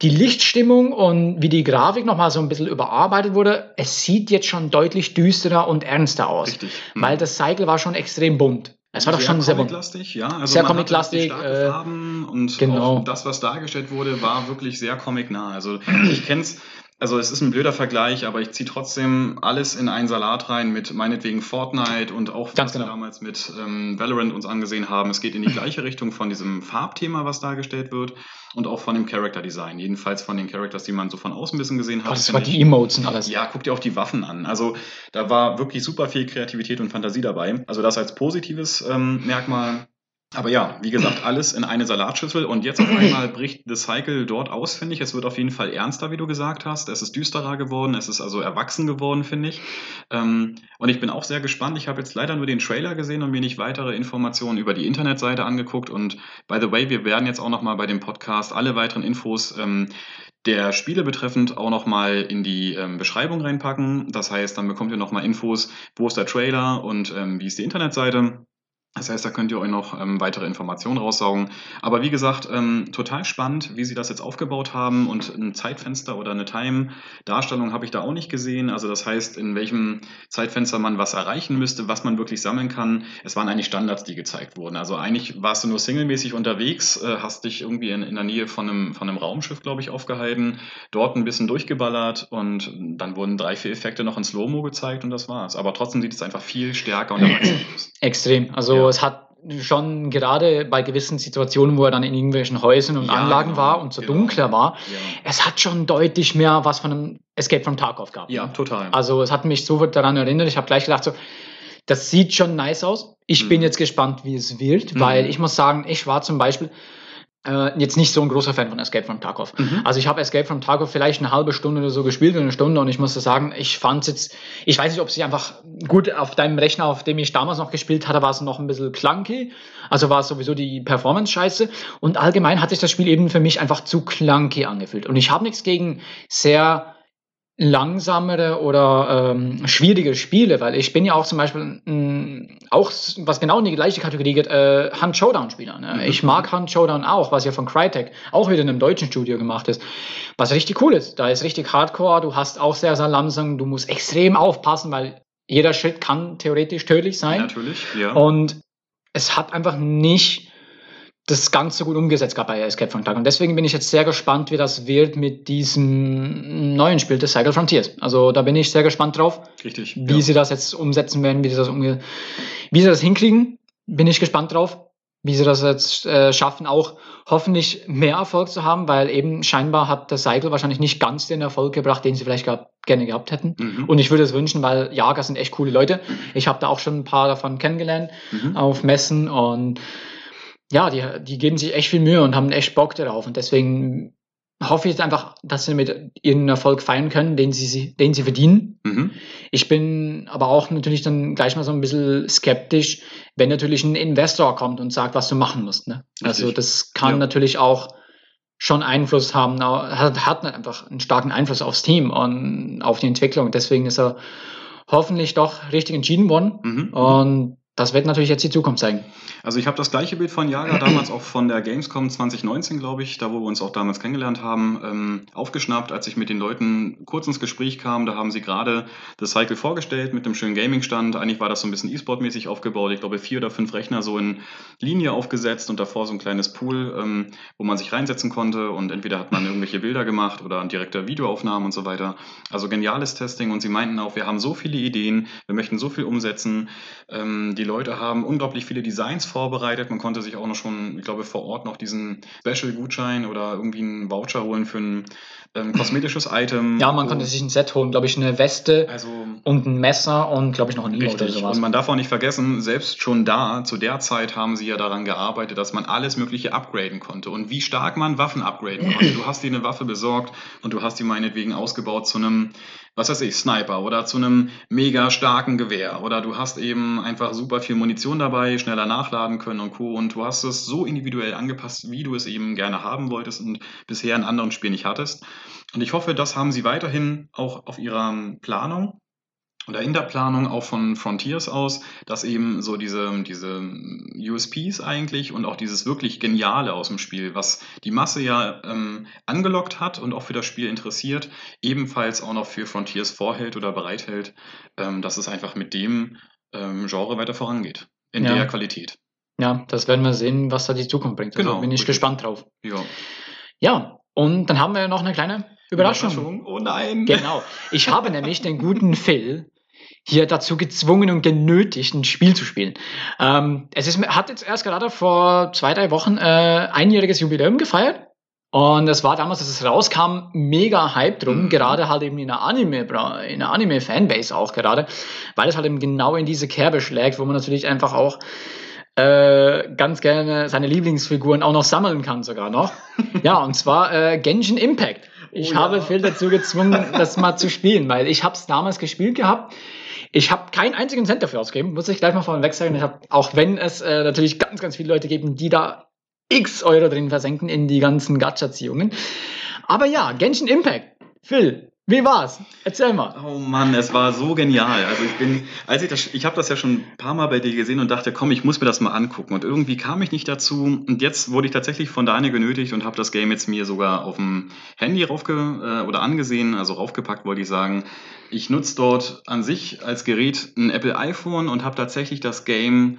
die Lichtstimmung und wie die Grafik nochmal so ein bisschen überarbeitet wurde, es sieht jetzt schon deutlich düsterer und ernster aus. Richtig. Weil das Cycle war schon extrem bunt. Es war doch schon sehr comiclastig, ja. Also sehr comiclastig. Äh, Farben und genau. das, was dargestellt wurde, war wirklich sehr comicnah. Also ich kenne es also es ist ein blöder Vergleich, aber ich ziehe trotzdem alles in einen Salat rein mit meinetwegen Fortnite und auch Ganz was genau. wir damals mit ähm, Valorant uns angesehen haben. Es geht in die gleiche Richtung von diesem Farbthema, was dargestellt wird und auch von dem Character Design. Jedenfalls von den Characters, die man so von außen ein bisschen gesehen hat. Das war die Emotes und alles. Ja, guck dir auch die Waffen an. Also da war wirklich super viel Kreativität und Fantasie dabei. Also das als positives ähm, Merkmal aber ja, wie gesagt, alles in eine Salatschüssel und jetzt auf einmal bricht The Cycle dort aus, finde ich. Es wird auf jeden Fall ernster, wie du gesagt hast. Es ist düsterer geworden, es ist also erwachsen geworden, finde ich. Ähm, und ich bin auch sehr gespannt. Ich habe jetzt leider nur den Trailer gesehen und mir nicht weitere Informationen über die Internetseite angeguckt. Und by the way, wir werden jetzt auch nochmal bei dem Podcast alle weiteren Infos ähm, der Spiele betreffend auch nochmal in die ähm, Beschreibung reinpacken. Das heißt, dann bekommt ihr nochmal Infos, wo ist der Trailer und ähm, wie ist die Internetseite. Das heißt, da könnt ihr euch noch ähm, weitere Informationen raussaugen. Aber wie gesagt, ähm, total spannend, wie sie das jetzt aufgebaut haben und ein Zeitfenster oder eine Time-Darstellung habe ich da auch nicht gesehen. Also das heißt, in welchem Zeitfenster man was erreichen müsste, was man wirklich sammeln kann. Es waren eigentlich Standards, die gezeigt wurden. Also eigentlich warst du nur singlemäßig unterwegs, äh, hast dich irgendwie in, in der Nähe von einem, von einem Raumschiff, glaube ich, aufgehalten, dort ein bisschen durchgeballert und dann wurden drei, vier Effekte noch in Slow-Mo gezeigt und das war's. Aber trotzdem sieht es einfach viel stärker und erwachsener aus. Extrem. Also ja es hat schon gerade bei gewissen Situationen, wo er dann in irgendwelchen Häusern und ja, Anlagen genau, war und so genau. dunkler war, ja. es hat schon deutlich mehr was von einem Escape from Tarkov gehabt. Ja, total. Also es hat mich so daran erinnert, ich habe gleich gedacht, so, das sieht schon nice aus. Ich mhm. bin jetzt gespannt, wie es wird, mhm. weil ich muss sagen, ich war zum Beispiel, äh, jetzt nicht so ein großer Fan von Escape from Tarkov. Mhm. Also ich habe Escape from Tarkov vielleicht eine halbe Stunde oder so gespielt, eine Stunde und ich musste sagen, ich fand es jetzt, ich weiß nicht, ob sie einfach gut auf deinem Rechner, auf dem ich damals noch gespielt hatte, war es noch ein bisschen clunky. Also war es sowieso die Performance scheiße und allgemein hat sich das Spiel eben für mich einfach zu clunky angefühlt. Und ich habe nichts gegen sehr langsamere oder ähm, schwierige Spiele, weil ich bin ja auch zum Beispiel mh, auch, was genau in die gleiche Kategorie geht, äh, Hand Showdown Spieler. Ne? Mhm. Ich mag Hand Showdown auch, was ja von Crytek auch wieder in einem deutschen Studio gemacht ist, was richtig cool ist. Da ist richtig Hardcore, du hast auch sehr, sehr langsam, du musst extrem aufpassen, weil jeder Schritt kann theoretisch tödlich sein. Natürlich, ja. Und es hat einfach nicht das ganz so gut umgesetzt gab bei Escape from Tarkov. Und deswegen bin ich jetzt sehr gespannt, wie das wird mit diesem neuen Spiel des Cycle Frontiers. Also da bin ich sehr gespannt drauf. Richtig. Wie ja. sie das jetzt umsetzen werden, wie sie das, umge wie sie das hinkriegen. Bin ich gespannt drauf, wie sie das jetzt äh, schaffen, auch hoffentlich mehr Erfolg zu haben, weil eben scheinbar hat der Cycle wahrscheinlich nicht ganz den Erfolg gebracht, den sie vielleicht gehabt, gerne gehabt hätten. Mhm. Und ich würde es wünschen, weil Jager sind echt coole Leute. Ich habe da auch schon ein paar davon kennengelernt Mhm. auf Messen und ja, die, die geben sich echt viel Mühe und haben echt Bock darauf. Und deswegen hoffe ich jetzt einfach, dass sie mit ihren Erfolg feiern können, den sie, den sie verdienen. Mhm. Ich bin aber auch natürlich dann gleich mal so ein bisschen skeptisch, wenn natürlich ein Investor kommt und sagt, was du machen musst. Ne? Also das kann Ja. natürlich auch schon Einfluss haben, hat, hat einfach einen starken Einfluss aufs Team und auf die Entwicklung. Deswegen ist er hoffentlich doch richtig entschieden worden. Mhm. Und das wird natürlich jetzt die Zukunft zeigen. Also ich habe das gleiche Bild von Jager damals auch von der Gamescom 2019, glaube ich, da wo wir uns auch damals kennengelernt haben, ähm, aufgeschnappt, als ich mit den Leuten kurz ins Gespräch kam. Da haben sie gerade das Cycle vorgestellt mit einem schönen Gaming-Stand. Eigentlich war das so ein bisschen E-Sport-mäßig aufgebaut. Ich glaube, vier oder fünf Rechner so in Linie aufgesetzt und davor so ein kleines Pool, ähm, wo man sich reinsetzen konnte und entweder hat man irgendwelche Bilder gemacht oder direkte Videoaufnahmen und so weiter. Also geniales Testing und sie meinten auch, wir haben so viele Ideen, wir möchten so viel umsetzen. Ähm, die Leute haben unglaublich viele Designs vorbereitet. Man konnte sich auch noch schon, ich glaube, vor Ort noch diesen Special-Gutschein oder irgendwie einen Voucher holen für ein ähm, kosmetisches Item. Ja, man wo- konnte sich ein Set holen, glaube ich, eine Weste Also und ein Messer und, glaube ich, noch ein Emote oder sowas. Und man darf auch nicht vergessen, selbst schon da, zu der Zeit haben sie ja daran gearbeitet, dass man alles Mögliche upgraden konnte. Und wie stark man Waffen upgraden konnte. Du hast dir eine Waffe besorgt und du hast die meinetwegen ausgebaut zu einem, was weiß ich, Sniper oder zu einem mega starken Gewehr. Oder du hast eben einfach super viel Munition dabei, schneller nachladen können und Co. Und du hast es so individuell angepasst, wie du es eben gerne haben wolltest und bisher in anderen Spielen nicht hattest. Und ich hoffe, das haben sie weiterhin auch auf ihrer Planung oder in der Planung auch von Frontiers aus, dass eben so diese, diese USPs eigentlich und auch dieses wirklich Geniale aus dem Spiel, was die Masse ja ähm, angelockt hat und auch für das Spiel interessiert, ebenfalls auch noch für Frontiers vorhält oder bereithält, ähm, dass es einfach mit dem ähm, Genre weiter vorangeht. In Ja. der Qualität. ja, das werden wir sehen, was da die Zukunft bringt. Also Genau, bin ich richtig. gespannt drauf. Ja. Ja, und dann haben wir noch eine kleine Überraschung. Oh nein. Genau. Ich habe nämlich den guten Phil hier dazu gezwungen und genötigt, ein Spiel zu spielen. Ähm, es ist, hat jetzt erst gerade vor zwei, drei Wochen äh, einjähriges Jubiläum gefeiert. Und es war damals, als es rauskam, mega Hype drum, Mhm. gerade halt eben in der Anime, in der Anime-Fanbase auch gerade, weil es halt eben genau in diese Kerbe schlägt, wo man natürlich einfach auch äh, ganz gerne seine Lieblingsfiguren auch noch sammeln kann sogar noch. ja, und zwar äh, Genshin Impact. Ich Oh habe ja. Phil dazu gezwungen, das mal zu spielen, weil ich habe es damals gespielt gehabt. Ich habe keinen einzigen Cent dafür ausgegeben, muss ich gleich mal vorweg sagen. Ich hab, auch wenn es äh, natürlich ganz, ganz viele Leute geben, die da x Euro drin versenken in die ganzen Gacha-Ziehungen. Aber ja, Genshin Impact. Phil, wie war's? Erzähl mal. Oh Mann, es war so genial. Also ich bin, als ich das, ich habe das ja schon ein paar Mal bei dir gesehen und dachte, komm, ich muss mir das mal angucken. Und irgendwie kam ich nicht dazu. Und jetzt wurde ich tatsächlich von Daniel genötigt und habe das Game jetzt mir sogar auf dem Handy raufge äh, oder angesehen, also raufgepackt, wollte ich sagen. Ich nutze dort an sich als Gerät ein Apple iPhone und habe tatsächlich das Game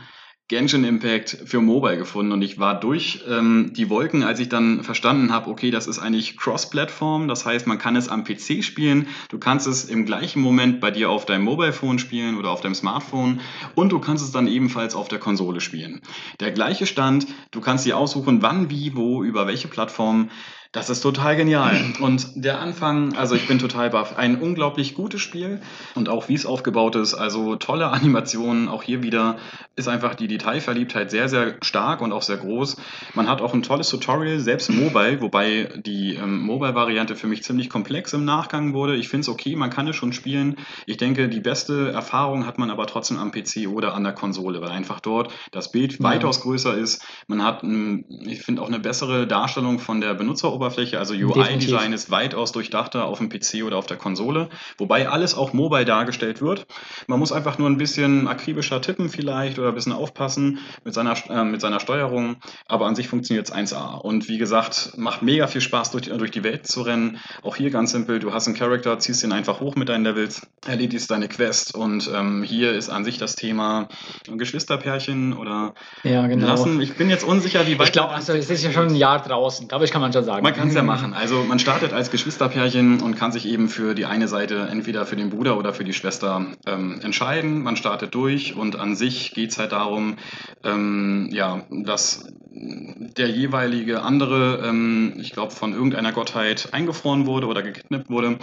Genshin Impact für Mobile gefunden und ich war durch ähm, die Wolken, als ich dann verstanden habe, okay, das ist eigentlich Cross-Plattform, das heißt, man kann es am PC spielen, du kannst es im gleichen Moment bei dir auf deinem Mobile Phone spielen oder auf deinem Smartphone und du kannst es dann ebenfalls auf der Konsole spielen. Der gleiche Stand, du kannst dir aussuchen, wann, wie, wo, über welche Plattform. Das ist total genial. Und der Anfang, also ich bin total baff. Ein unglaublich gutes Spiel und auch wie es aufgebaut ist, also tolle Animationen, auch hier wieder ist einfach die Detailverliebtheit sehr, sehr stark und auch sehr groß. Man hat auch ein tolles Tutorial, selbst mobile, wobei die ähm, Mobile-Variante für mich ziemlich komplex im Nachgang wurde. Ich finde es okay, man kann es schon spielen. Ich denke, die beste Erfahrung hat man aber trotzdem am PC oder an der Konsole, weil einfach dort das Bild Ja. weitaus größer ist. Man hat, ich finde, auch eine bessere Darstellung von der Benutzeroberfläche Benutzeroberfläche. Also UI-Design ist weitaus durchdachter auf dem PC oder auf der Konsole, wobei alles auch mobile dargestellt wird. Man muss einfach nur ein bisschen akribischer tippen vielleicht oder ein bisschen aufpassen mit seiner, äh, mit seiner Steuerung, aber an sich funktioniert es 1A. Und wie gesagt, macht mega viel Spaß, durch, durch die Welt zu rennen. Auch hier ganz simpel, du hast einen Charakter, ziehst ihn einfach hoch mit deinen Levels, erledigst deine Quest und ähm, hier ist an sich das Thema Geschwisterpärchen oder ja, genau. lassen. Ich bin jetzt unsicher, wie weit. Ich glaube, also es ist ja schon ein Jahr draußen, glaube ich, kann man schon sagen. Man kann es ja machen. Also man startet als Geschwisterpärchen und kann sich eben für die eine Seite entweder für den Bruder oder für die Schwester ähm, entscheiden. Man startet durch und an sich geht es halt darum, ähm, ja, dass der jeweilige andere, ähm, ich glaube, von irgendeiner Gottheit eingefroren wurde oder gekidnappt wurde.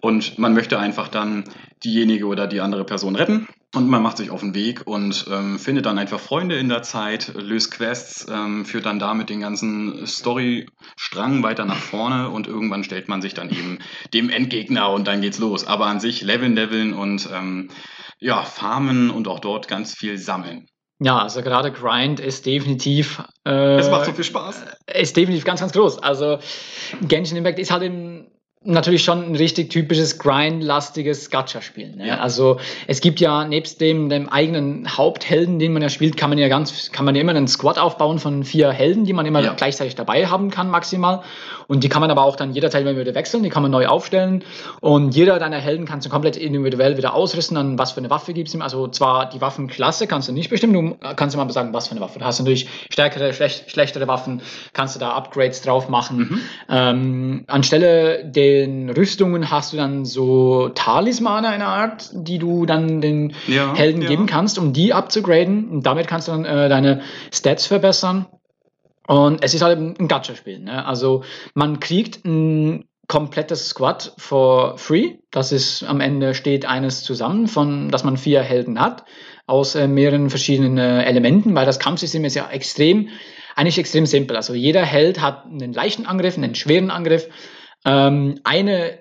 Und man möchte einfach dann diejenige oder die andere Person retten. Und man macht sich auf den Weg und ähm, findet dann einfach Freunde in der Zeit, löst Quests, ähm, führt dann damit den ganzen Storystrang weiter nach vorne und irgendwann stellt man sich dann eben dem Endgegner und dann geht's los. Aber an sich leveln, leveln und ähm, ja, farmen und auch dort ganz viel sammeln. Ja, also gerade Grind ist definitiv. Äh, es macht so viel Spaß. Ist definitiv ganz, ganz groß. Also Genshin Impact ist halt im natürlich schon ein richtig typisches Grind-lastiges Gacha-Spiel. Ne? Ja. Also es gibt ja nebst dem, dem eigenen Haupthelden, den man ja spielt, kann man ja ganz, kann man ja immer einen Squad aufbauen von vier Helden, die man immer ja. gleichzeitig dabei haben kann, maximal. Und die kann man aber auch dann jederzeit wieder wechseln, die kann man neu aufstellen. Und jeder deiner Helden kannst du komplett individuell wieder ausrüsten, dann was für eine Waffe gibt es ihm. Also zwar die Waffenklasse kannst du nicht bestimmen, du kannst immer sagen, was für eine Waffe. Du hast natürlich stärkere, schlech schlechtere Waffen, kannst du da Upgrades drauf machen. Mhm. Ähm, anstelle der den Rüstungen hast du dann so Talismane einer Art, die du dann den ja, Helden ja. geben kannst, um die abzugraden. Und damit kannst du dann äh, deine Stats verbessern. Und es ist halt ein Gacha-Spiel. Ne? Also man kriegt ein komplettes Squad for free. Das ist am Ende steht eines zusammen, von dass man vier Helden hat aus äh, mehreren verschiedenen äh, Elementen, weil das Kampfsystem ist ja extrem, eigentlich extrem simpel. Also jeder Held hat einen leichten Angriff, einen schweren Angriff ähm, eine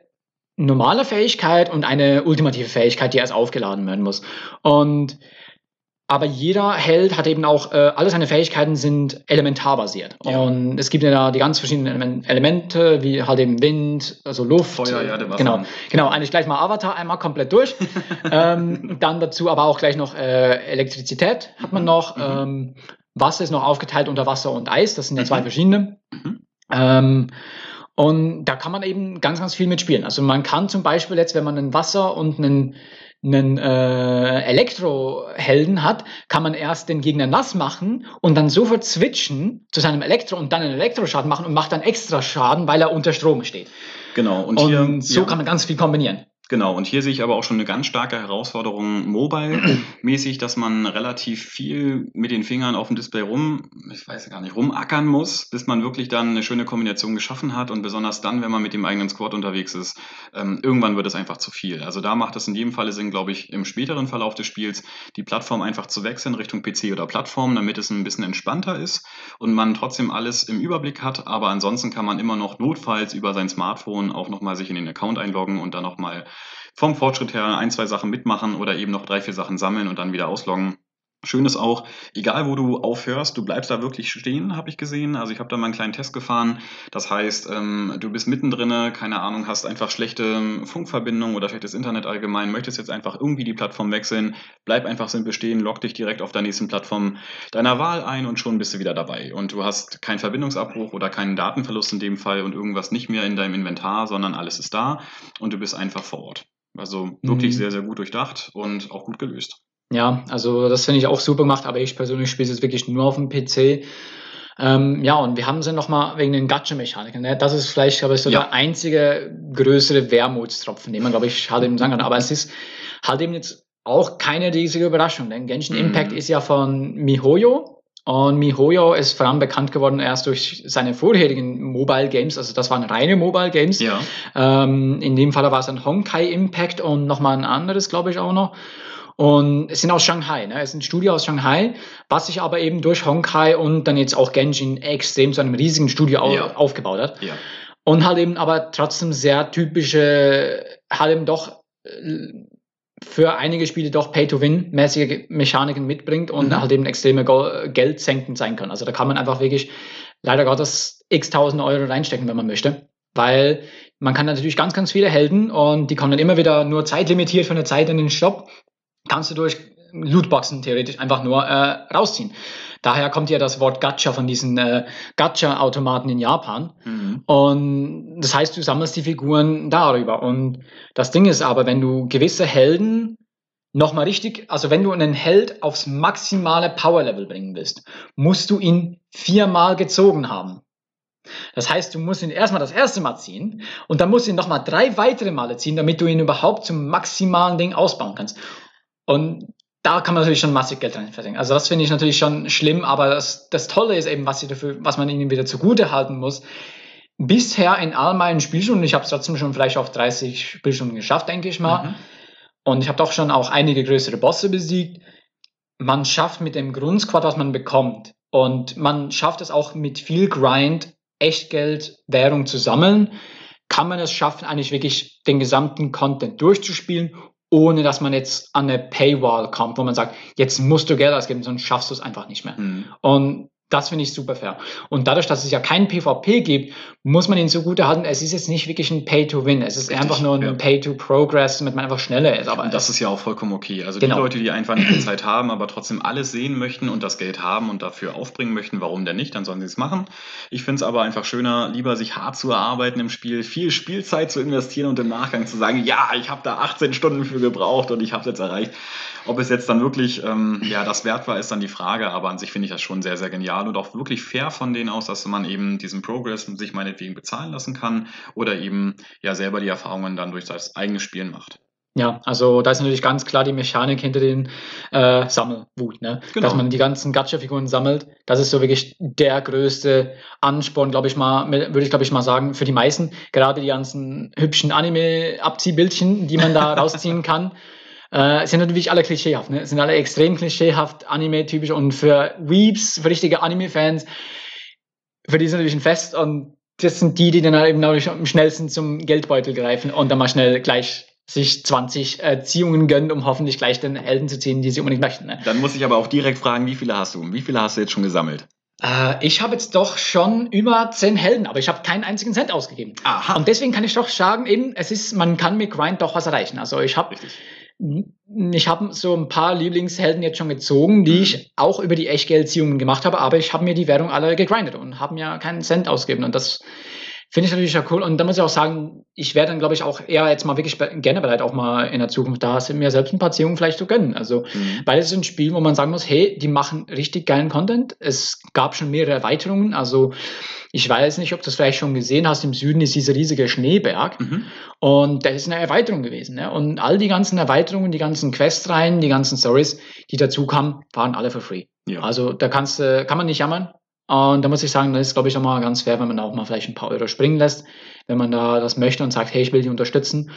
normale Fähigkeit und eine ultimative Fähigkeit, die erst aufgeladen werden muss. Und aber jeder Held hat eben auch, äh, alle seine Fähigkeiten sind elementarbasiert. Ja. Und es gibt ja die ganz verschiedenen Elemente, wie halt eben Wind, also Luft. Feuer, ja, der Wasser. Genau, genau, eigentlich gleich mal Avatar, einmal komplett durch. ähm, dann dazu aber auch gleich noch äh, Elektrizität hat man noch. Mhm. Ähm, Wasser ist noch aufgeteilt unter Wasser und Eis, das sind ja zwei mhm. verschiedene. Mhm. Ähm, und da kann man eben ganz, ganz viel mitspielen. Also man kann zum Beispiel jetzt, wenn man ein Wasser und einen, einen äh, Elektrohelden hat, kann man erst den Gegner nass machen und dann sofort switchen zu seinem Elektro und dann einen Elektroschaden machen und macht dann extra Schaden, weil er unter Strom steht. Genau. Und, und hier, so ja. kann man ganz viel kombinieren. Genau, und hier sehe ich aber auch schon eine ganz starke Herausforderung mobile-mäßig, dass man relativ viel mit den Fingern auf dem Display rum, ich weiß gar nicht, rumackern muss, bis man wirklich dann eine schöne Kombination geschaffen hat und besonders dann, wenn man mit dem eigenen Squad unterwegs ist, ähm, irgendwann wird es einfach zu viel. Also da macht es in jedem Falle Sinn, glaube ich, im späteren Verlauf des Spiels die Plattform einfach zu wechseln Richtung PC oder Plattform, damit es ein bisschen entspannter ist und man trotzdem alles im Überblick hat, aber ansonsten kann man immer noch notfalls über sein Smartphone auch nochmal sich in den Account einloggen und dann nochmal vom Fortschritt her ein, zwei Sachen mitmachen oder eben noch drei, vier Sachen sammeln und dann wieder ausloggen. Schön ist auch, egal wo du aufhörst, du bleibst da wirklich stehen, habe ich gesehen. Also ich habe da mal einen kleinen Test gefahren. Das heißt, ähm, du bist mittendrin, keine Ahnung, hast einfach schlechte Funkverbindung oder schlechtes Internet allgemein, möchtest jetzt einfach irgendwie die Plattform wechseln, bleib einfach simpel stehen, log dich direkt auf der nächsten Plattform deiner Wahl ein und schon bist du wieder dabei. Und du hast keinen Verbindungsabbruch oder keinen Datenverlust in dem Fall und irgendwas nicht mehr in deinem Inventar, sondern alles ist da und du bist einfach vor Ort. Also wirklich mhm. sehr, sehr gut durchdacht und auch gut gelöst. Ja, also das finde ich auch super gemacht, aber ich persönlich spiele es wirklich nur auf dem PC. Ähm, ja, und wir haben sie nochmal wegen den Gacha-Mechaniken. Ne? Das ist vielleicht, glaube ich, so ja. der einzige größere Wermutstropfen, den man, glaube ich, halt eben sagen kann. Aber es ist halt eben jetzt auch keine riesige Überraschung, denn Genshin mhm. Impact ist ja von MiHoYo. Und MiHoYo ist vor allem bekannt geworden erst durch seine vorherigen Mobile Games, also das waren reine Mobile Games. Ja. Ähm, in dem Fall war es ein Honkai Impact und nochmal ein anderes, glaube ich, auch noch. Und es sind aus Shanghai, ne? es ist ein Studio aus Shanghai, was sich aber eben durch Honkai und dann jetzt auch Genshin extrem zu einem riesigen Studio ja. aufgebaut hat. Ja. Und halt eben aber trotzdem sehr typische, halt eben doch äh, für einige Spiele doch Pay-to-Win-mäßige Mechaniken mitbringt und mhm. halt eben extreme Geldsenken sein kann. Also da kann man einfach wirklich leider Gottes x tausend Euro reinstecken, wenn man möchte. Weil man kann natürlich ganz, ganz viele Helden und die kommen dann immer wieder nur zeitlimitiert für eine Zeit in den Shop. Kannst du durch Lootboxen theoretisch einfach nur äh, rausziehen. Daher kommt ja das Wort Gacha von diesen äh, Gacha-Automaten in Japan. Mhm. Und das heißt, du sammelst die Figuren darüber. Und das Ding ist aber, wenn du gewisse Helden nochmal richtig, also wenn du einen Held aufs maximale Power-Level bringen willst, musst du ihn viermal gezogen haben. Das heißt, du musst ihn erstmal das erste Mal ziehen und dann musst du ihn nochmal drei weitere Male ziehen, damit du ihn überhaupt zum maximalen Ding ausbauen kannst. Und da kann man natürlich schon massig Geld rein verdienen. Also das finde ich natürlich schon schlimm, aber das, das Tolle ist eben, was, dafür, was man ihnen wieder zugute halten muss. Bisher in all meinen Spielstunden, ich habe es trotzdem schon vielleicht auf 30 Spielstunden geschafft, denke ich mal. Mhm. Und ich habe doch schon auch einige größere Bosse besiegt. Man schafft mit dem Grundsquad, was man bekommt. Und man schafft es auch mit viel Grind, Echtgeld, Währung zu sammeln. Kann man es schaffen, eigentlich wirklich den gesamten Content durchzuspielen ohne dass man jetzt an eine Paywall kommt, wo man sagt, jetzt musst du Geld ausgeben, sonst schaffst du es einfach nicht mehr. Mhm. Und das finde ich super fair. Und dadurch, dass es ja kein PvP gibt, muss man ihn so gut erhalten. Es ist jetzt nicht wirklich ein Pay-to-Win. Es ist Richtig, einfach nur ein ja. Pay-to-Progress, damit man einfach schneller ist. Aber und das ist ja auch vollkommen okay. Also genau. die Leute, die einfach nicht die Zeit haben, aber trotzdem alles sehen möchten und das Geld haben und dafür aufbringen möchten, warum denn nicht? Dann sollen sie es machen. Ich finde es aber einfach schöner, lieber sich hart zu erarbeiten im Spiel, viel Spielzeit zu investieren und im Nachgang zu sagen, ja, ich habe da 18 Stunden für gebraucht und ich habe es jetzt erreicht. Ob es jetzt dann wirklich ähm, ja, das wert war, ist dann die Frage. Aber an sich finde ich das schon sehr, sehr genial und auch wirklich fair von denen aus, dass man eben diesen Progress sich meinetwegen bezahlen lassen kann oder eben ja selber die Erfahrungen dann durch das eigene Spielen macht. Ja, also da ist natürlich ganz klar die Mechanik hinter den äh, Sammelwut, ne? Genau. dass man die ganzen Gacha-Figuren sammelt. Das ist so wirklich der größte Ansporn, glaube ich mal, würde ich glaube ich mal sagen, für die meisten. Gerade die ganzen hübschen Anime-Abziehbildchen, die man da rausziehen kann. Äh, sind natürlich alle klischeehaft, ne? Sind alle extrem klischeehaft, anime-typisch und für Weeps, für richtige Anime-Fans, für die ist natürlich ein Fest und das sind die, die dann halt eben am schnellsten zum Geldbeutel greifen und dann mal schnell gleich sich 20 äh, Ziehungen gönnen, um hoffentlich gleich den Helden zu ziehen, die sie unbedingt möchten. Ne? Dann muss ich aber auch direkt fragen, wie viele hast du? Wie viele hast du jetzt schon gesammelt? Äh, ich habe jetzt doch schon über 10 Helden, aber ich habe keinen einzigen Cent ausgegeben. Aha. Und deswegen kann ich doch sagen, eben, es ist, man kann mit Grind doch was erreichen. Also ich habe ich habe so ein paar Lieblingshelden jetzt schon gezogen, die ich auch über die Echtgeldziehungen gemacht habe, aber ich habe mir die Währung alle gegrindet und habe mir keinen Cent ausgegeben. Und das finde ich natürlich ja cool. Und da muss ich auch sagen, ich wäre dann, glaube ich, auch eher jetzt mal wirklich gerne bereit, auch mal in der Zukunft da sind mir selbst ein paar Ziehungen vielleicht zu gönnen. Also, mhm. weil es ist ein Spiel, wo man sagen muss, hey, die machen richtig geilen Content. Es gab schon mehrere Erweiterungen. Also, ich weiß nicht, ob du das vielleicht schon gesehen hast. Im Süden ist dieser riesige Schneeberg. Mhm. Und das ist eine Erweiterung gewesen. Ne? Und all die ganzen Erweiterungen, die ganzen Questreihen, die ganzen Stories, die dazu kamen, waren alle for free. Ja. Also da kannst, kann man nicht jammern. Und da muss ich sagen, das ist, glaube ich, auch mal ganz fair, wenn man da auch mal vielleicht ein paar Euro springen lässt, wenn man da das möchte und sagt, hey, ich will dich unterstützen.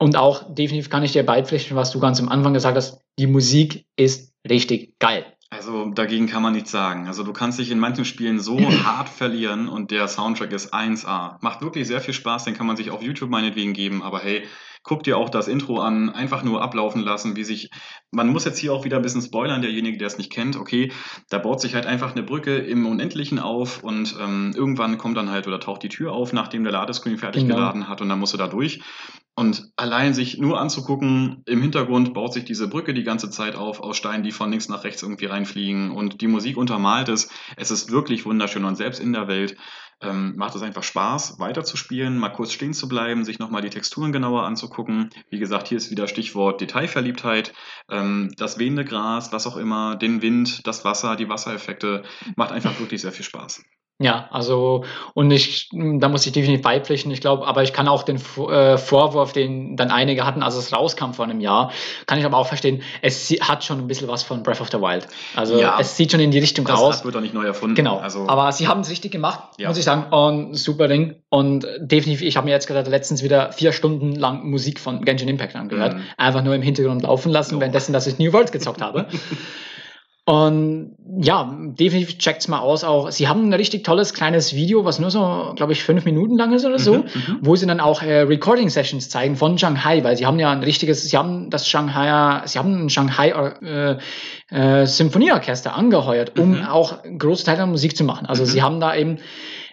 Und auch definitiv kann ich dir beipflichten, was du ganz am Anfang gesagt hast, die Musik ist richtig geil. Also dagegen kann man nichts sagen. Also du kannst dich in manchen Spielen so hart verlieren und der Soundtrack ist 1A. Macht wirklich sehr viel Spaß, den kann man sich auf YouTube meinetwegen geben, aber hey, guck dir auch das Intro an, einfach nur ablaufen lassen, wie sich, man muss jetzt hier auch wieder ein bisschen spoilern, derjenige, der es nicht kennt, okay, da baut sich halt einfach eine Brücke im Unendlichen auf und ähm, irgendwann kommt dann halt oder taucht die Tür auf, nachdem der Ladescreen fertig genau. geladen hat und dann musst du da durch. Und allein sich nur anzugucken, im Hintergrund baut sich diese Brücke die ganze Zeit auf, aus Steinen, die von links nach rechts irgendwie reinfliegen und die Musik untermalt ist. Es ist wirklich wunderschön und selbst in der Welt ähm, macht es einfach Spaß, weiterzuspielen, mal kurz stehen zu bleiben, sich nochmal die Texturen genauer anzugucken. Wie gesagt, hier ist wieder Stichwort Detailverliebtheit. Ähm, das wehende Gras, was auch immer, den Wind, das Wasser, die Wassereffekte, macht einfach wirklich sehr viel Spaß. Ja, also und ich, da muss ich definitiv beipflichten. Ich glaube, aber ich kann auch den äh, Vorwurf, den dann einige hatten, als es rauskam vor einem Jahr, kann ich aber auch verstehen. Es hat schon ein bisschen was von Breath of the Wild. Also ja, es sieht schon in die Richtung das, aus. Das wird doch nicht neu erfunden. Genau. Also, aber sie haben es richtig gemacht, ja. muss ich sagen. Und super Ding. Und definitiv, ich habe mir jetzt gerade letztens wieder vier Stunden lang Musik von Genshin Impact angehört. Mhm. Einfach nur im Hintergrund laufen lassen, oh. währenddessen, dass ich New World gezockt habe. Und ja, definitiv checkt's mal aus. Auch sie haben ein richtig tolles kleines Video, was nur so, glaube ich, fünf Minuten lang ist oder so, mhm, mhm, wo sie dann auch äh, Recording Sessions zeigen von Shanghai, weil sie haben ja ein richtiges, sie haben das Shanghai, sie haben ein Shanghai äh, äh, Symphonieorchester angeheuert, um mhm. auch große Teile der Musik zu machen. Also mhm. sie haben da eben,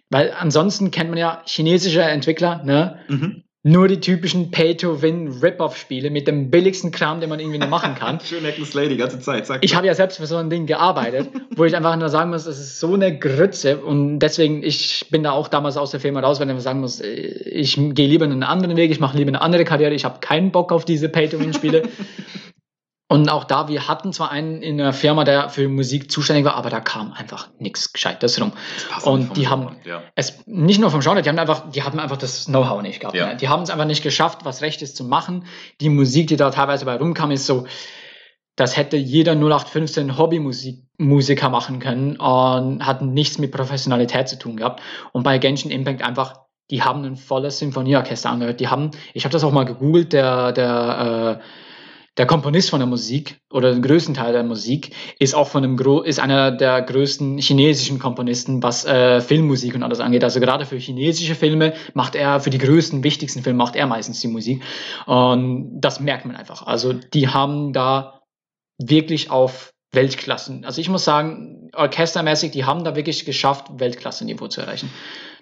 weil ansonsten kennt man ja chinesische Entwickler, ne? Mhm nur die typischen Pay-to-Win-Rip-Off-Spiele mit dem billigsten Kram, den man irgendwie nur machen kann. Schön Hack Slay die ganze Zeit. Sag ich habe ja selbst für so ein Ding gearbeitet, wo ich einfach nur sagen muss, das ist so eine Grütze und deswegen, ich bin da auch damals aus der Firma raus, wenn ich sagen muss, ich gehe lieber einen anderen Weg, ich mache lieber eine andere Karriere, ich habe keinen Bock auf diese Pay-to-Win-Spiele. Und auch da, wir hatten zwar einen in der Firma, der für Musik zuständig war, aber da kam einfach nichts Gescheites rum. Und die haben ja. es nicht nur vom Genre, die haben einfach, die haben einfach das Know-how nicht gehabt. Ja. Ne? Die haben es einfach nicht geschafft, was Rechtes zu machen. Die Musik, die da teilweise bei rumkam, ist so, das hätte jeder 0815 Hobbymusiker machen können und hat nichts mit Professionalität zu tun gehabt. Und bei Genshin Impact einfach, die haben ein volles Symphonieorchester angehört. Die haben, ich habe das auch mal gegoogelt, der, der äh, der Komponist von der Musik oder den größten Teil der Musik ist auch von einem Gro ist einer der größten chinesischen Komponisten, was äh, Filmmusik und alles angeht. Also gerade für chinesische Filme macht er für die größten, wichtigsten Filme macht er meistens die Musik und das merkt man einfach. Also die haben da wirklich auf Weltklassen. Also ich muss sagen, orchestermäßig, die haben da wirklich geschafft, Weltklasse-Niveau zu erreichen.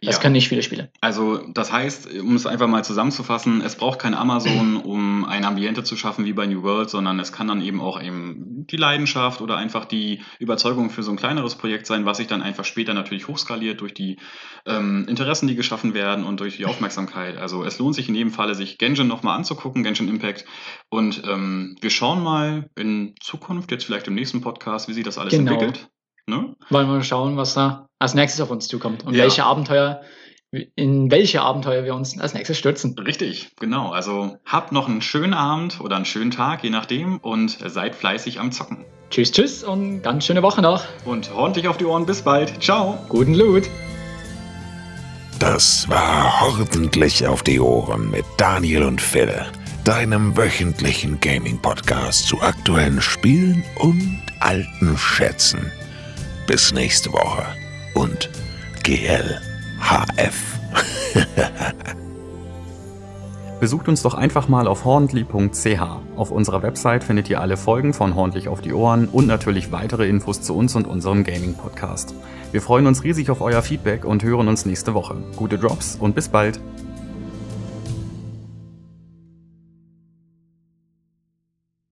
Das ja. können nicht viele Spiele. Also das heißt, um es einfach mal zusammenzufassen, es braucht kein Amazon, um ein Ambiente zu schaffen wie bei New World, sondern es kann dann eben auch eben die Leidenschaft oder einfach die Überzeugung für so ein kleineres Projekt sein, was sich dann einfach später natürlich hochskaliert durch die ähm, Interessen, die geschaffen werden und durch die Aufmerksamkeit. Also es lohnt sich in jedem Falle, sich Genshin nochmal anzugucken, Genshin Impact. Und ähm, wir schauen mal in Zukunft, jetzt vielleicht im nächsten Podcast, wie sich das alles genau. entwickelt. Ne? Wollen wir schauen, was da als nächstes auf uns zukommt und ja. welche Abenteuer, in welche Abenteuer wir uns als nächstes stürzen. Richtig, genau. Also habt noch einen schönen Abend oder einen schönen Tag, je nachdem, und seid fleißig am Zocken. Tschüss, tschüss und ganz schöne Woche noch. Und ordentlich auf die Ohren. Bis bald. Ciao. Guten Loot. Das war ordentlich auf die Ohren mit Daniel und Phil, deinem wöchentlichen Gaming-Podcast zu aktuellen Spielen und alten Schätzen. Bis nächste Woche und GLHF. Besucht uns doch einfach mal auf horndly.ch. Auf unserer Website findet ihr alle Folgen von Horndlich auf die Ohren und natürlich weitere Infos zu uns und unserem Gaming-Podcast. Wir freuen uns riesig auf euer Feedback und hören uns nächste Woche. Gute Drops und bis bald!